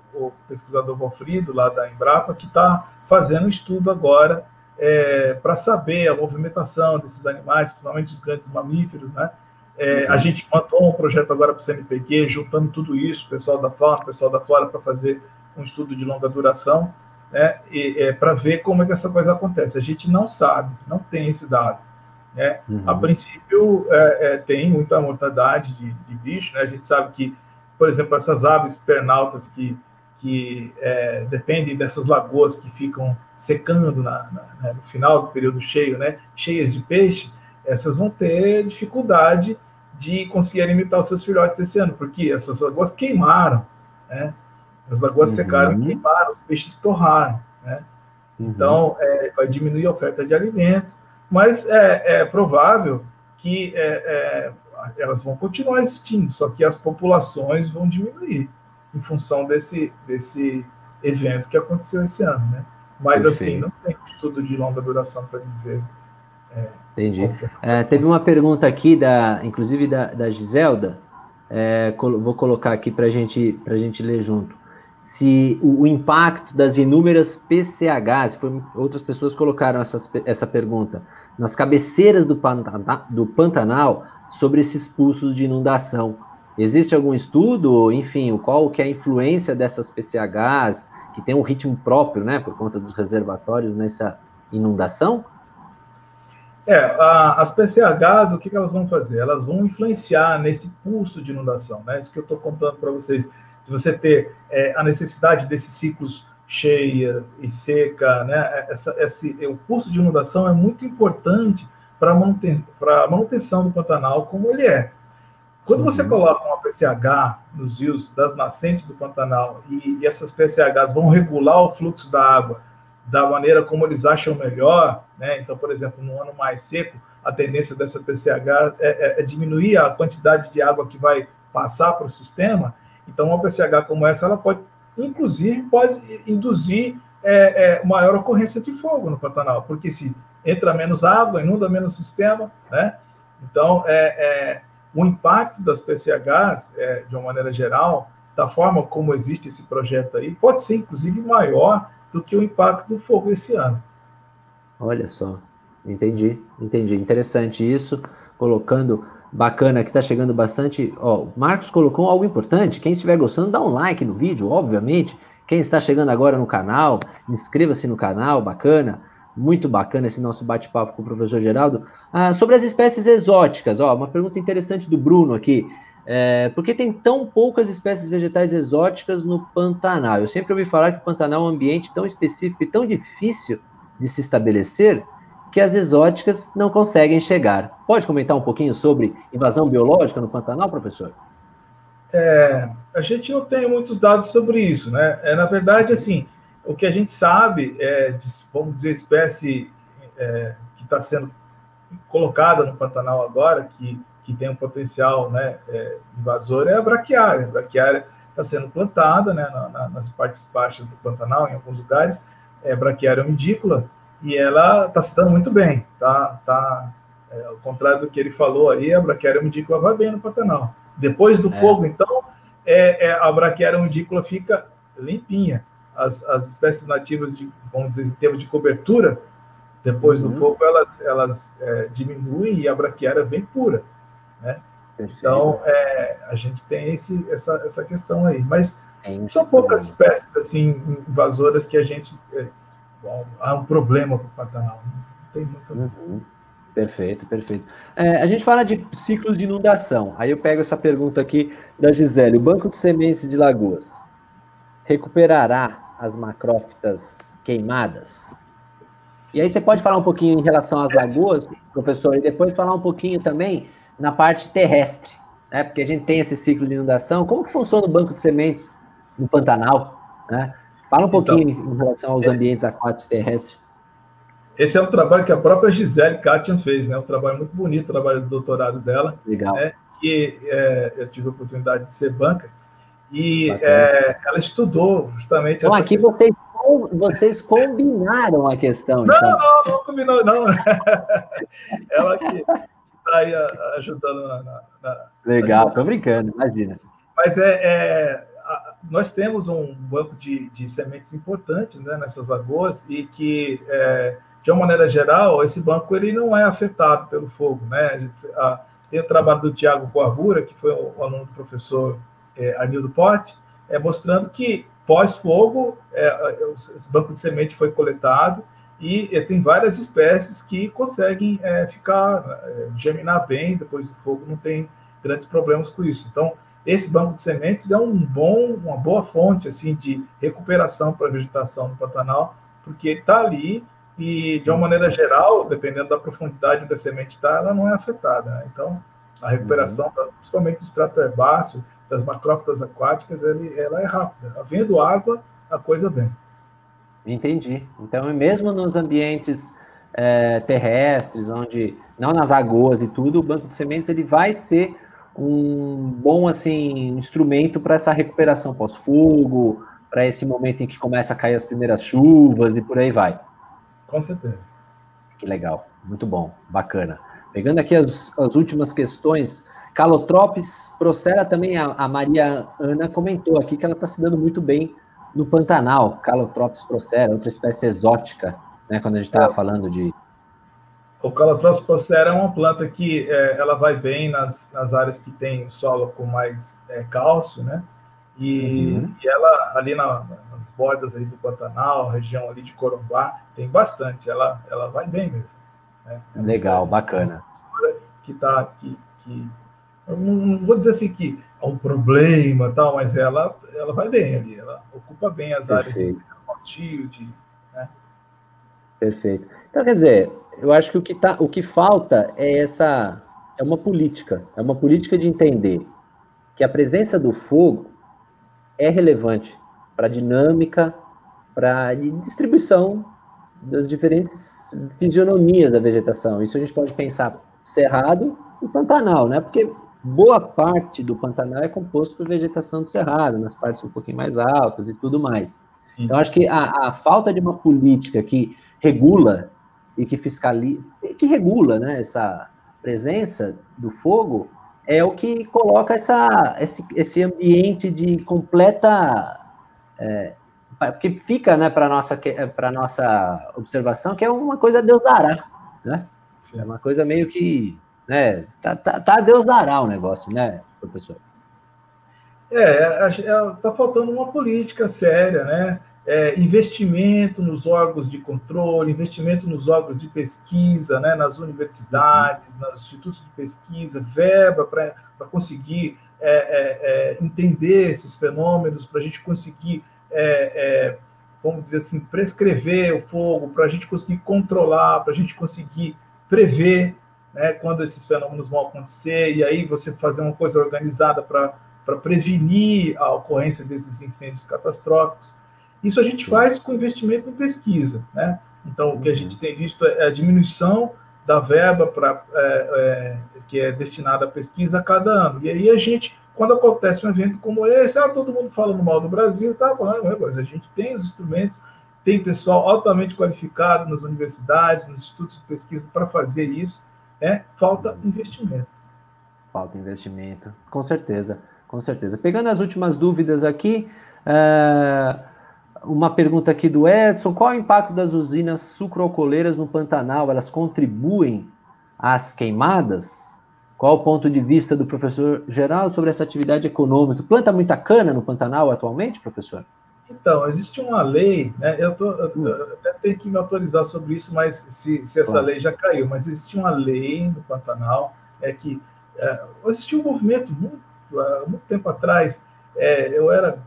pesquisador Valfrido, lá da Embrapa, que está fazendo um estudo agora é, para saber a movimentação desses animais, principalmente os grandes mamíferos, né? É, a uhum. gente mandou um projeto agora para o CNPq, juntando tudo isso, o pessoal da fauna, o pessoal da flora, para fazer um estudo de longa duração, né? é, para ver como é que essa coisa acontece. A gente não sabe, não tem esse dado. Né? Uhum. A princípio, é, é, tem muita mortandade de, de bicho, né? A gente sabe que, por exemplo, essas aves pernaltas que que é, dependem dessas lagoas que ficam secando na, na, né, no final do período cheio, né, cheias de peixe, essas vão ter dificuldade de conseguir alimentar os seus filhotes esse ano, porque essas lagoas queimaram, né? As lagoas uhum. secaram queimaram, os peixes torraram, né? Uhum. Então, é, vai diminuir a oferta de alimentos, mas é, é provável que é, é, elas vão continuar existindo, só que as populações vão diminuir em função desse, desse evento que aconteceu esse ano, né? Mas, assim, não tem estudo de longa duração para dizer. É, Entendi. É, teve uma pergunta aqui, da, inclusive da, da Giselda, é, vou colocar aqui para gente, a gente ler junto. Se o, o, impacto das inúmeras PCHs, foi, outras pessoas colocaram essas, essa pergunta, nas cabeceiras do, do Pantanal sobre esses pulsos de inundação Existe algum estudo, enfim, qual que é a influência dessas PCHs, que tem um ritmo próprio, né, por conta dos reservatórios nessa inundação? É, a, as PCHs, o que, que, elas vão fazer? Elas vão influenciar nesse pulso de inundação, né? Isso que eu estou contando para vocês, de você ter é, a necessidade desses ciclos cheia e seca, né? Essa, esse, o pulso de inundação é muito importante para a manutenção do Pantanal como ele é. Quando você uhum. coloca uma PCH nos rios das nascentes do Pantanal e, e, essas PCHs vão regular o fluxo da água da maneira como eles acham melhor, né? Então, por exemplo, no ano mais seco, a tendência dessa PCH é, é, é diminuir a quantidade de água que vai passar para o sistema. Então, uma PCH como essa, ela pode, inclusive, pode induzir é, é, maior ocorrência de fogo no Pantanal, porque se entra menos água, inunda menos o sistema, né? Então, é, é o impacto das PCHs, é, de uma maneira geral, da forma como existe esse projeto aí, pode ser inclusive maior do que o impacto do fogo esse ano. Olha só, entendi, entendi. Interessante isso, colocando bacana que está chegando bastante. Ó, o Marcos colocou algo importante. Quem estiver gostando, dá um like no vídeo, obviamente. Quem está chegando agora no canal, inscreva-se no canal, bacana. Muito bacana esse nosso bate-papo com o professor Geraldo. Ah, sobre as espécies exóticas, ó, uma pergunta interessante do Bruno aqui. É, por que tem tão poucas espécies vegetais exóticas no Pantanal? Eu sempre ouvi falar que o Pantanal é um ambiente tão específico e tão difícil de se estabelecer que as exóticas não conseguem chegar. Pode comentar um pouquinho sobre invasão biológica no Pantanal, professor? É, a gente não tem muitos dados sobre isso, né? É, na verdade, assim, o que a gente sabe é, de, vamos dizer, espécie é, que está sendo colocada no Pantanal agora, que, que tem um potencial né, é, invasor, é a braquiária. A braquiária está sendo plantada né, na, na, nas partes baixas do Pantanal, em alguns lugares, é braquiária umidícola, e ela está se dando muito bem, tá? tá é, ao contrário do que ele falou aí, a braquiária umidícola vai bem no Pantanal. Depois do é. fogo, então, é, é, a braquiária umidícola fica limpinha. As, as espécies nativas, de, vamos dizer, em termos de cobertura, depois uhum. do fogo, elas, elas é, diminuem e a braquiária vem pura. Né? Então, é, a gente tem esse, essa, essa questão aí. Mas são poucas espécies assim invasoras que a gente é, há um problema com o Pantanal. Não tem muito. Uhum. Perfeito, perfeito. É, a gente fala de ciclos de inundação. Aí eu pego essa pergunta aqui da Gisele. O Banco de Sementes de Lagoas recuperará as macrófitas queimadas? E aí você pode falar um pouquinho em relação às lagoas, professor, e depois falar um pouquinho também na parte terrestre, né? Porque a gente tem esse ciclo de inundação. Como que funciona o banco de sementes no Pantanal, né? Fala um pouquinho então, em relação aos ambientes aquáticos terrestres. Esse é um trabalho que a própria Gisele Katian fez, né? Um trabalho muito bonito, o trabalho do doutorado dela. Legal. Né? E é, eu tive a oportunidade de ser banca. E é, ela estudou justamente. Então, aqui questão. vocês, vocês combinaram a questão. Não, então. não, não combinou, não. ela que está aí ajudando na. na, na Legal, estou brincando, imagina. Mas é, é nós temos um banco de, de sementes importante né, nessas lagoas e que, é, de uma maneira geral, esse banco ele não é afetado pelo fogo. Né? A gente, a, tem o trabalho do Tiago Coarbura, que foi o, aluno do professor é, Arnildo Pote, é, mostrando que pós-fogo, é, esse banco de semente foi coletado e, e tem várias espécies que conseguem é, ficar, é, germinar bem depois do fogo, não tem grandes problemas com isso. Então, esse banco de sementes é um bom, uma boa fonte assim de recuperação para a vegetação do Pantanal, porque está ali e de uma maneira geral, dependendo da profundidade da semente está, ela não é afetada. Né? Então, a recuperação, uhum. principalmente do extrato herbáceo, das macrófitas aquáticas, ele, ela é rápida. Havendo água, a coisa vem. Entendi. Então, mesmo nos ambientes é, terrestres, onde não nas lagoas e tudo, o banco de sementes ele vai ser um bom assim instrumento para essa recuperação pós-fogo, para esse momento em que começa a cair as primeiras chuvas e por aí vai. Com certeza. Que legal, muito bom, bacana. Pegando aqui as, as últimas questões, Calotropes Procera também, a, a, Maria Ana comentou aqui que ela está se dando muito bem no Pantanal, Calotropes Procera, outra espécie exótica, né, quando a gente estava é. falando de o Calotropis procera é uma planta que é, ela vai bem nas, nas áreas que tem solo com mais é, cálcio, né? E, uhum. e ela ali na, nas bordas ali do Pantanal, região ali de Corumbá, tem bastante. Ela, ela vai bem mesmo. Né? É Legal, bacana. Que tá que, que não, não, vou dizer assim que é um problema tal, mas ela ela vai bem ali. Ela ocupa bem as Perfeito. áreas de de né? Perfeito. Então quer dizer eu acho que o que, tá, o que falta é essa é uma política, é uma política de entender que a presença do fogo é relevante para a dinâmica, para a distribuição das diferentes fisionomias da vegetação. Isso a gente pode pensar cerrado e pantanal, né? Porque boa parte do Pantanal é composto por vegetação do cerrado, nas partes um pouquinho mais altas e tudo mais. Então, acho que a, a falta de uma política que regula e que fiscaliza, que regula né, essa presença do fogo, é o que coloca essa, esse, esse ambiente de completa. É, que fica né, para a nossa, nossa observação que é uma coisa Deus dará. Né? É uma coisa meio que. Né, tá, tá, tá Deus dará o negócio, né, professor? É, está faltando uma política séria, né? é, investimento nos órgãos de controle, investimento nos órgãos de pesquisa, né, nas universidades, nos institutos de pesquisa, verba para conseguir é, é, é entender esses fenômenos, para a gente conseguir, é, vamos dizer assim, prescrever o fogo, para a gente conseguir controlar, para a gente conseguir prever né, quando esses fenômenos vão acontecer, e aí você fazer uma coisa organizada para prevenir a ocorrência desses incêndios catastróficos. Isso a gente faz com investimento em pesquisa. Né? Então, o que a gente tem visto é a diminuição da verba pra, é, é, que é destinada à pesquisa a cada ano. E aí a gente, quando acontece um evento como esse, ah, todo mundo falando mal do Brasil, tá bom, mas a gente tem os instrumentos, tem pessoal altamente qualificado nas universidades, nos institutos de pesquisa para fazer isso, né? falta investimento. Falta investimento, com certeza, com certeza. Pegando as últimas dúvidas aqui, é, uma pergunta aqui do Edson: qual o impacto das usinas sucroalcooleiras no Pantanal? Elas contribuem às queimadas? Qual o ponto de vista do professor Geraldo sobre essa atividade econômica? Planta muita cana no Pantanal atualmente, professor? Então, existe uma lei, né? Eu, tô, eu, eu até tenho que me autorizar sobre isso, mas se, se essa lei já caiu, mas existe uma lei no Pantanal, é que é, existiu um movimento muito, muito tempo atrás, é, eu era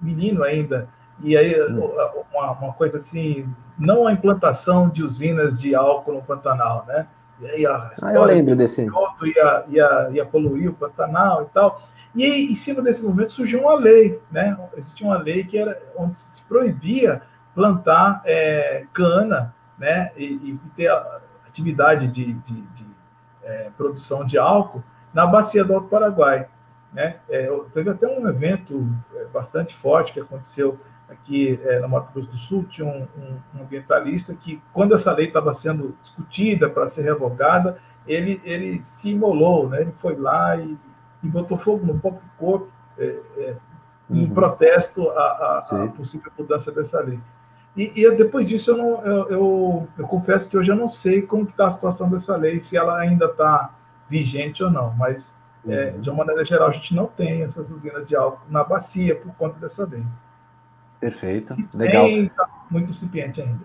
menino ainda, e aí, hum. uma, uma, coisa assim, não a implantação de usinas de álcool no Pantanal, né? E aí a ah, eu lembro desse. Ia, ia, ia poluir o Pantanal e tal. E em cima desse momento surgiu uma lei, né? Existia uma lei que era onde se proibia plantar é, cana, né? E, e ter atividade de, de, de é, produção de álcool na bacia do Alto Paraguai. Né? É, teve até um evento é, bastante forte que aconteceu aqui é, no Mato Grosso do Sul, tinha um, um, um ambientalista que, quando essa lei estava sendo discutida para ser revogada, ele, ele se imolou, né? ele foi lá e, e botou fogo no próprio corpo é, é, em uhum. protesto à, à, possível mudança dessa lei. E, e, depois disso, eu, não, eu, eu, eu, confesso que hoje eu não sei como está a situação dessa lei, se ela ainda está vigente ou não, mas, é, uhum. de uma maneira geral, a gente não tem essas usinas de álcool na bacia por conta dessa lei. Perfeito. Legal. Tá muito incipiente ainda.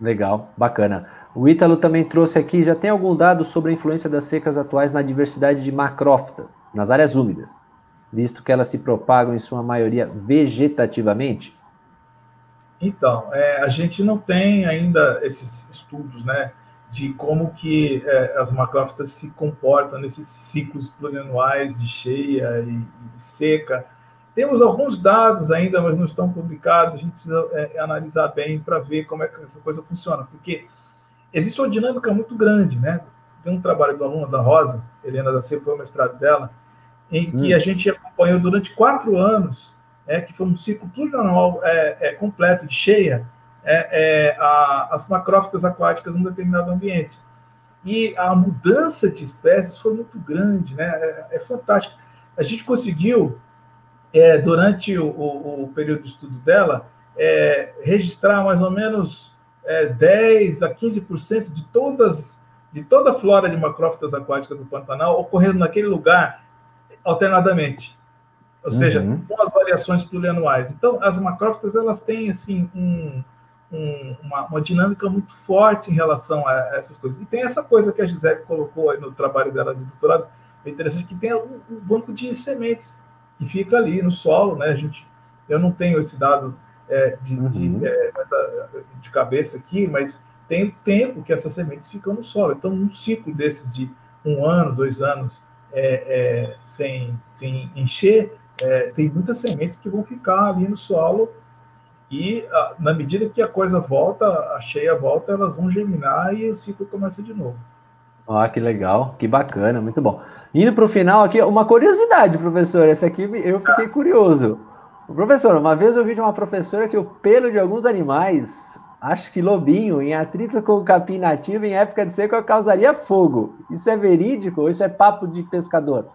Legal, bacana. O Ítalo também trouxe aqui, já tem algum dado sobre a influência das secas atuais na diversidade de macrófitas, nas áreas úmidas, visto que elas se propagam em sua maioria vegetativamente? Então, é, a gente não tem ainda esses estudos, né, de como que é, as macrófitas se comportam nesses ciclos plurianuais de cheia e, e seca, temos alguns dados ainda, mas não estão publicados, a gente precisa é, analisar bem para ver como é que essa coisa funciona, porque existe uma dinâmica muito grande, né? Tem um trabalho do aluno da Rosa, Helena da Silva, foi o mestrado dela, em que hum. a gente acompanhou durante quatro anos, é, que foi um ciclo plurianual é, é, completo de cheia, é, é, a, as macrófitas aquáticas num determinado ambiente. E a mudança de espécies foi muito grande, né? É, é fantástico. A gente conseguiu é, durante o, o, o, período de estudo dela, é, registrar mais ou menos é, 10 a 15% de todas de toda a flora de macrófitas aquáticas do Pantanal ocorrendo naquele lugar alternadamente, ou seja, uhum. com as variações plurianuais. Então, as macrófitas elas têm assim um, um, uma, uma, dinâmica muito forte em relação a essas coisas. E tem essa coisa que a Gisele colocou aí no trabalho dela de doutorado, é interessante que tem um, um banco de sementes que fica ali no solo, né? A gente, eu não tenho esse dado é, de, uhum. de, é, de, cabeça aqui, mas tem tempo que essas sementes ficam no solo. Então, um ciclo desses de um ano, dois anos é, é sem, sem encher, é, tem muitas sementes que vão ficar ali no solo e a, na medida que a coisa volta, a cheia volta, elas vão germinar e o ciclo começa de novo. Ah, que legal, que bacana, muito bom. Indo para o final aqui, uma curiosidade, professor, essa aqui eu fiquei curioso. Professor, uma vez eu vi de uma professora que o pelo de alguns animais, acho que lobinho, em atrito com o capim nativo em época de seca causaria fogo. Isso é verídico ou isso é papo de pescador?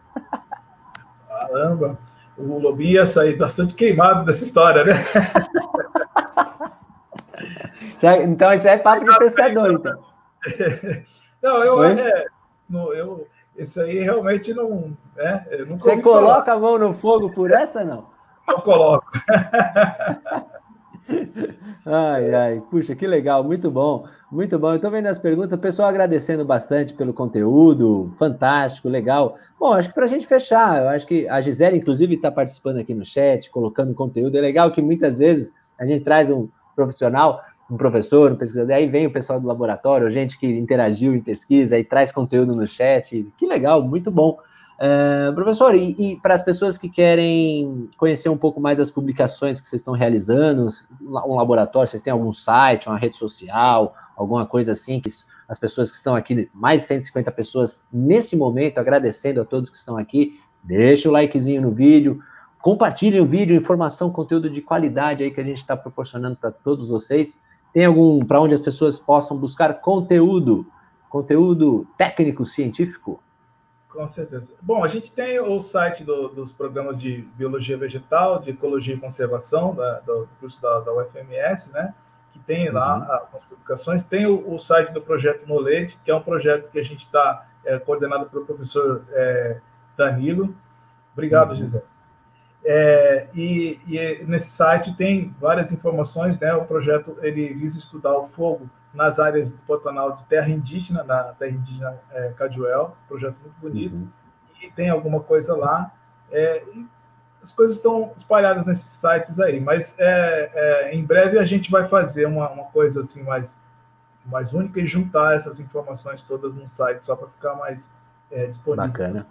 Caramba, o lobinho ia sair bastante queimado dessa história, né? então isso é papo de pescador, então. Não, eu, é, no, eu isso aí realmente não. Né, Você coloca falar. a mão no fogo por essa, não? Eu coloco. ai, ai, puxa, que legal, muito bom. Muito bom, eu estou vendo as perguntas, o pessoal agradecendo bastante pelo conteúdo, fantástico, legal. Bom, acho que para a gente fechar, eu acho que a Gisele, inclusive, está participando aqui no chat, colocando conteúdo. É legal que muitas vezes a gente traz um profissional, um professor, um pesquisador, aí vem o pessoal do laboratório, gente que interagiu em pesquisa e traz conteúdo no chat. Que legal, muito bom. Uh, professor, e, e para as pessoas que querem conhecer um pouco mais das publicações que vocês estão realizando, um laboratório, vocês têm algum site, uma rede social, alguma coisa assim, que as pessoas que estão aqui, mais de 150 pessoas nesse momento, agradecendo a todos que estão aqui, deixa o likezinho no vídeo, compartilhem o vídeo, informação, conteúdo de qualidade aí que a gente está proporcionando para todos vocês. Tem algum para onde as pessoas possam buscar conteúdo, conteúdo técnico, científico? Com certeza. Bom, a gente tem o site do, dos programas de Biologia Vegetal, de Ecologia e Conservação, da, do curso da, da, UFMS, né? Que tem lá uhum. algumas publicações. Tem o, o, site do Projeto Nolete, que é um projeto que a gente está é, coordenado pelo professor é, Danilo. Obrigado, uhum. Gisele. É, e, e, nesse site tem várias informações, né? O projeto ele visa estudar o fogo nas áreas do Pantanal de terra indígena, na terra indígena é, Caduel, projeto muito bonito, uhum. e tem alguma coisa lá. É, as coisas estão espalhadas nesses sites aí, mas é, é, em breve a gente vai fazer uma, uma coisa assim mais, mais única e juntar essas informações todas num site só para ficar mais é, disponível. Bacana.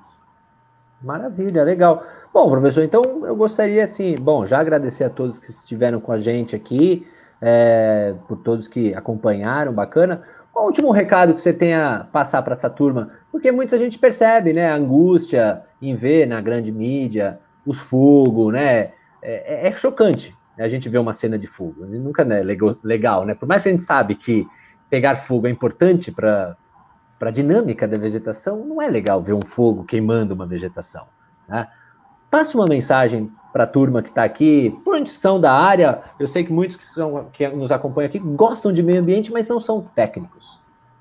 Maravilha, legal. Bom, professor, então eu gostaria, assim, bom, já agradecer a todos que estiveram com a gente aqui é, por todos que acompanharam, bacana. Qual o último recado que você tenha a passar para essa turma? Porque muita gente percebe, né, a angústia em ver na grande mídia os fogo, né? É, é, é chocante né, a gente ver uma cena de fogo. Nunca é legal, né? Por mais que a gente sabe que pegar fogo é importante para para a dinâmica da vegetação, não é legal ver um fogo queimando uma vegetação. Né? Passa uma mensagem para a turma que está aqui, por onde são da área. Eu sei que muitos que, são, que nos acompanham aqui gostam de meio ambiente, mas não são técnicos.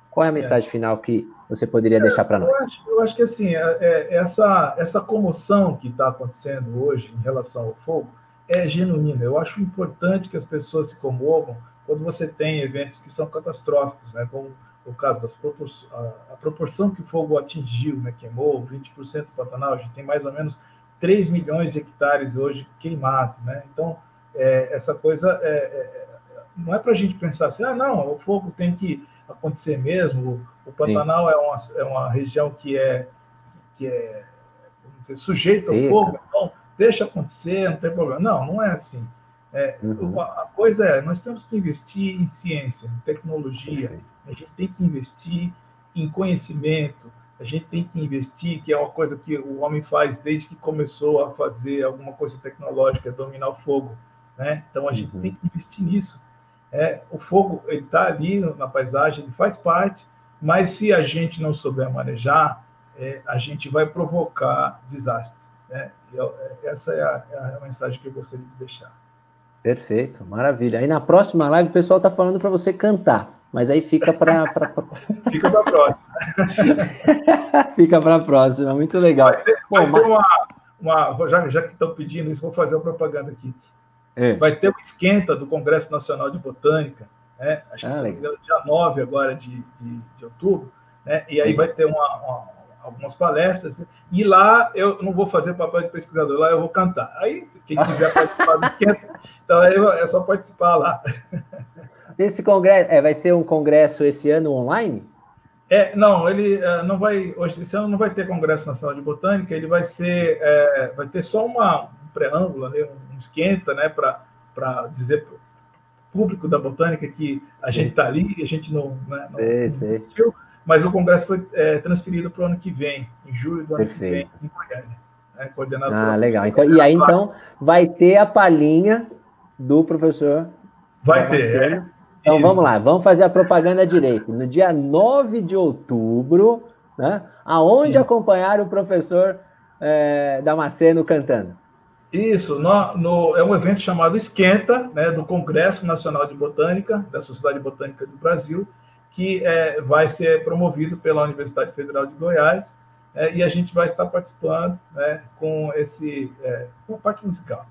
Qual é a mensagem é. final que você poderia é, deixar para nós? Eu acho, eu acho, que assim, é, é, essa, essa comoção que está acontecendo hoje em relação ao fogo é genuína. Eu acho importante que as pessoas se comovam quando você tem eventos que são catastróficos, né? como o caso das propor a, a, proporção que o fogo atingiu, né? queimou 20% do Pantanal, a gente tem mais ou menos 3 milhões de hectares hoje queimados, né? Então, é, essa coisa é, é, não é para a gente pensar assim, ah, não, o fogo tem que acontecer mesmo, o, o Pantanal é uma, é uma região que é, que é dizer, sujeita ao fogo, então deixa acontecer, não tem problema. Não, não é assim. É, uhum. A coisa é, nós temos que investir em ciência, em tecnologia, a gente tem que investir em conhecimento, a gente tem que investir, que é uma coisa que o homem faz desde que começou a fazer alguma coisa tecnológica, dominar o fogo. Né? Então a gente uhum. tem que investir nisso. É, o fogo ele está ali na paisagem, ele faz parte, mas se a gente não souber manejar, é, a gente vai provocar desastres. Né? Eu, é, essa é a, é a mensagem que eu gostaria de deixar. Perfeito, maravilha. Aí na próxima live o pessoal está falando para você cantar. Mas aí fica para. Pra... fica para a próxima. fica para a próxima, muito legal. Vai ter, Bom, vai uma, uma, já, já que estão pedindo isso, vou fazer uma propaganda aqui. É. Vai ter um esquenta do Congresso Nacional de Botânica, né? acho que ah, se engano, dia 9 agora de, de, de, outubro, né? e aí vai ter uma, uma, algumas palestras, né? e lá eu não vou fazer papel de pesquisador, lá eu vou cantar. Aí, quem quiser participar do esquenta, então é só participar lá. Esse congresso, é, vai ser um congresso esse ano online? É, não, ele uh, não vai hoje esse ano não vai ter congresso nacional de botânica, ele vai ser é, vai ter só uma um preâmbulo, né, um esquenta, né, para dizer para o público da botânica que a gente está ali, a gente não, né, não, sei, não mas o congresso foi é, transferido para o ano que vem, em julho do ano Perfeito. que vem, em Goiânia, né, coordenado. Ah, legal. Então, e aí então vai ter a palhinha do professor. Vai ter. É. Então Isso. vamos lá, vamos fazer a propaganda direito. No dia 9 de outubro, né? Aonde Sim. acompanhar o professor é, Damasceno cantando? Isso, no, no, é um evento chamado Esquenta, né, do Congresso Nacional de Botânica, da Sociedade Botânica do Brasil, que é, vai ser promovido pela Universidade Federal de Goiás, é, e a gente vai estar participando né, com esse é, com a parte musical.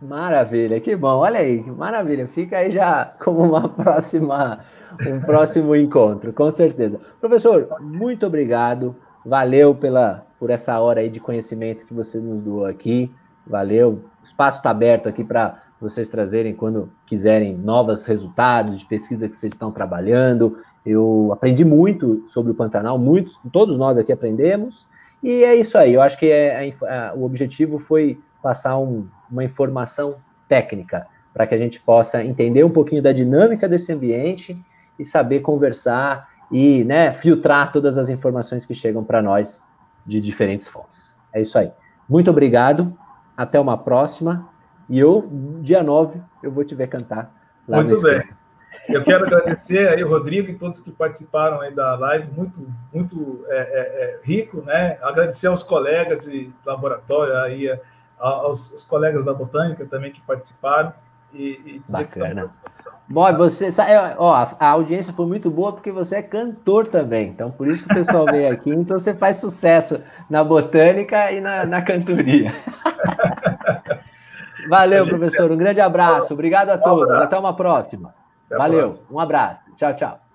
Maravilha, que bom. Olha aí, maravilha. Fica aí já como uma próxima, um próximo encontro, com certeza. Professor, muito obrigado. Valeu pela por essa hora aí de conhecimento que você nos doou aqui. Valeu. O espaço está aberto aqui para vocês trazerem quando quiserem novos resultados de pesquisa que vocês estão trabalhando. Eu aprendi muito sobre o Pantanal, muitos, todos nós aqui aprendemos. E é isso aí. Eu acho que é, é, o objetivo foi passar um, uma informação técnica para que a gente possa entender um pouquinho da dinâmica desse ambiente e saber conversar e né, filtrar todas as informações que chegam para nós de diferentes fontes. É isso aí. Muito obrigado. Até uma próxima. E eu, dia 9, eu vou te ver cantar lá Muito bem. Eu quero agradecer aí o Rodrigo e todos que participaram aí da live, muito, muito é, é, é, rico, né? Agradecer aos colegas de laboratório, aí, aos, aos colegas da botânica também que participaram e, e dizer Bacana. que Bom, você é, ó, a audiência foi muito boa porque você é cantor também, então por isso que o pessoal veio aqui, então você faz sucesso na botânica e na, na cantoria. Valeu, professor, um grande abraço, obrigado a todos, até uma próxima. Valeu, um abraço, tchau, tchau.